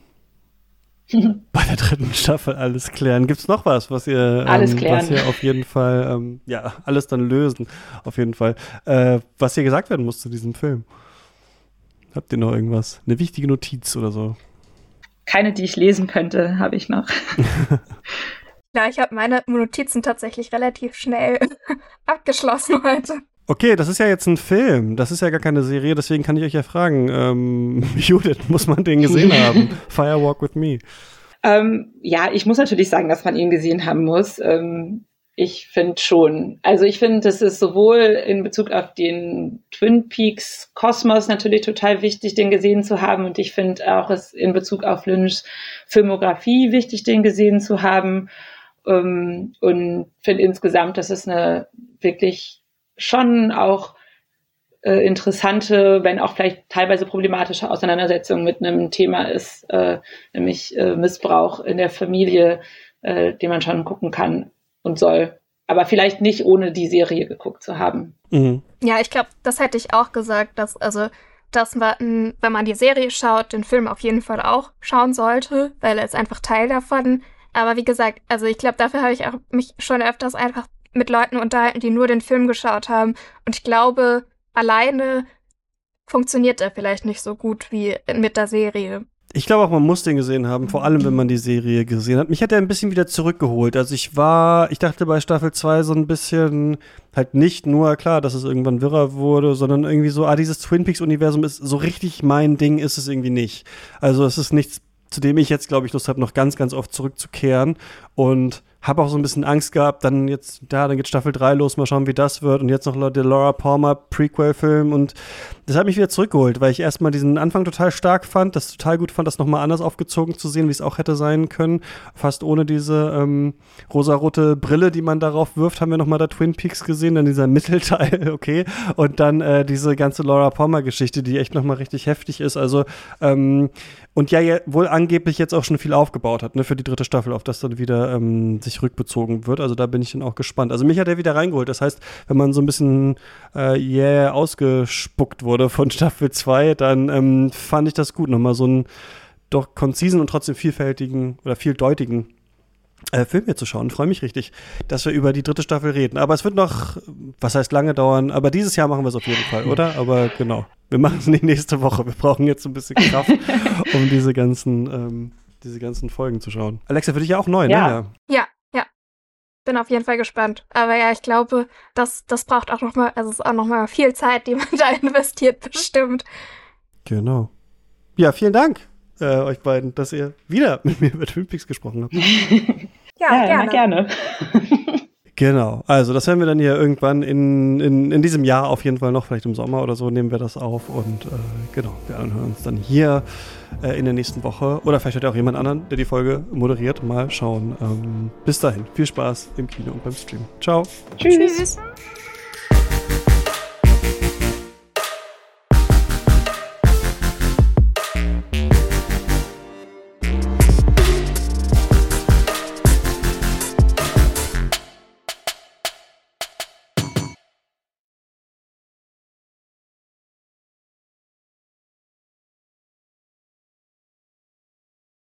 S1: bei der dritten Staffel alles klären. Gibt es noch was, was ihr,
S2: ähm,
S1: was ihr auf jeden Fall, ähm, ja, alles dann lösen, auf jeden Fall. Äh, was hier gesagt werden muss zu diesem Film? Habt ihr noch irgendwas? Eine wichtige Notiz oder so?
S2: Keine, die ich lesen könnte, habe ich noch.
S3: ja, ich habe meine Notizen tatsächlich relativ schnell abgeschlossen heute.
S1: Okay, das ist ja jetzt ein Film, das ist ja gar keine Serie, deswegen kann ich euch ja fragen, ähm, Judith, muss man den gesehen haben? Firewalk with Me.
S2: Ähm, ja, ich muss natürlich sagen, dass man ihn gesehen haben muss. Ähm, ich finde schon. Also ich finde, das ist sowohl in Bezug auf den Twin Peaks Kosmos natürlich total wichtig, den gesehen zu haben. Und ich finde auch es in Bezug auf Lynchs Filmografie wichtig, den gesehen zu haben. Ähm, und finde insgesamt, dass es eine wirklich schon auch äh, interessante, wenn auch vielleicht teilweise problematische Auseinandersetzung mit einem Thema ist, äh, nämlich äh, Missbrauch in der Familie, äh, den man schon gucken kann und soll. Aber vielleicht nicht ohne die Serie geguckt zu haben.
S3: Mhm. Ja, ich glaube, das hätte ich auch gesagt, dass also dass man, wenn man die Serie schaut, den Film auf jeden Fall auch schauen sollte, weil er ist einfach Teil davon. Aber wie gesagt, also ich glaube, dafür habe ich auch mich schon öfters einfach mit Leuten unterhalten, die nur den Film geschaut haben. Und ich glaube, alleine funktioniert er vielleicht nicht so gut wie mit der Serie.
S1: Ich glaube auch, man muss den gesehen haben, vor allem wenn man die Serie gesehen hat. Mich hat er ein bisschen wieder zurückgeholt. Also ich war, ich dachte bei Staffel 2 so ein bisschen halt nicht nur klar, dass es irgendwann wirrer wurde, sondern irgendwie so, ah, dieses Twin Peaks Universum ist so richtig mein Ding, ist es irgendwie nicht. Also es ist nichts, zu dem ich jetzt, glaube ich, Lust habe, noch ganz, ganz oft zurückzukehren. Und habe auch so ein bisschen Angst gehabt, dann jetzt, ja, dann geht Staffel 3 los, mal schauen, wie das wird. Und jetzt noch der Laura Palmer Prequel-Film. Und das hat mich wieder zurückgeholt, weil ich erstmal diesen Anfang total stark fand, das total gut fand, das nochmal anders aufgezogen zu sehen, wie es auch hätte sein können. Fast ohne diese ähm, rosarote Brille, die man darauf wirft, haben wir nochmal da Twin Peaks gesehen, dann dieser Mittelteil, okay. Und dann äh, diese ganze Laura Palmer-Geschichte, die echt nochmal richtig heftig ist. Also, ähm, und ja, ja, wohl angeblich jetzt auch schon viel aufgebaut hat, ne, für die dritte Staffel, auf das dann wieder ähm, sich rückbezogen wird. Also da bin ich dann auch gespannt. Also mich hat er wieder reingeholt. Das heißt, wenn man so ein bisschen äh, yeah ausgespuckt wurde von Staffel 2, dann ähm, fand ich das gut, nochmal so einen doch konzisen und trotzdem vielfältigen oder vieldeutigen äh, Film hier zu schauen. Freue mich richtig, dass wir über die dritte Staffel reden. Aber es wird noch, was heißt lange dauern, aber dieses Jahr machen wir es auf jeden Fall, oder? Aber genau. Wir machen es nicht nächste Woche. Wir brauchen jetzt ein bisschen Kraft, um diese ganzen, ähm, diese ganzen Folgen zu schauen. Alexa, für dich ja auch neu,
S3: ja.
S1: ne?
S3: Ja, ja. Bin auf jeden Fall gespannt. Aber ja, ich glaube, das, das braucht auch noch mal, also es ist auch noch mal viel Zeit, die man da investiert, bestimmt.
S1: Genau. Ja, vielen Dank äh, euch beiden, dass ihr wieder mit mir über Twin Peaks gesprochen habt.
S2: ja, ja, gerne. gerne.
S1: Genau, also das werden wir dann hier irgendwann in, in, in diesem Jahr auf jeden Fall noch, vielleicht im Sommer oder so, nehmen wir das auf und äh, genau, wir hören uns dann hier äh, in der nächsten Woche oder vielleicht hat ja auch jemand anderen, der die Folge moderiert, mal schauen. Ähm, bis dahin, viel Spaß im Kino und beim Stream. Ciao.
S2: Tschüss. Tschüss.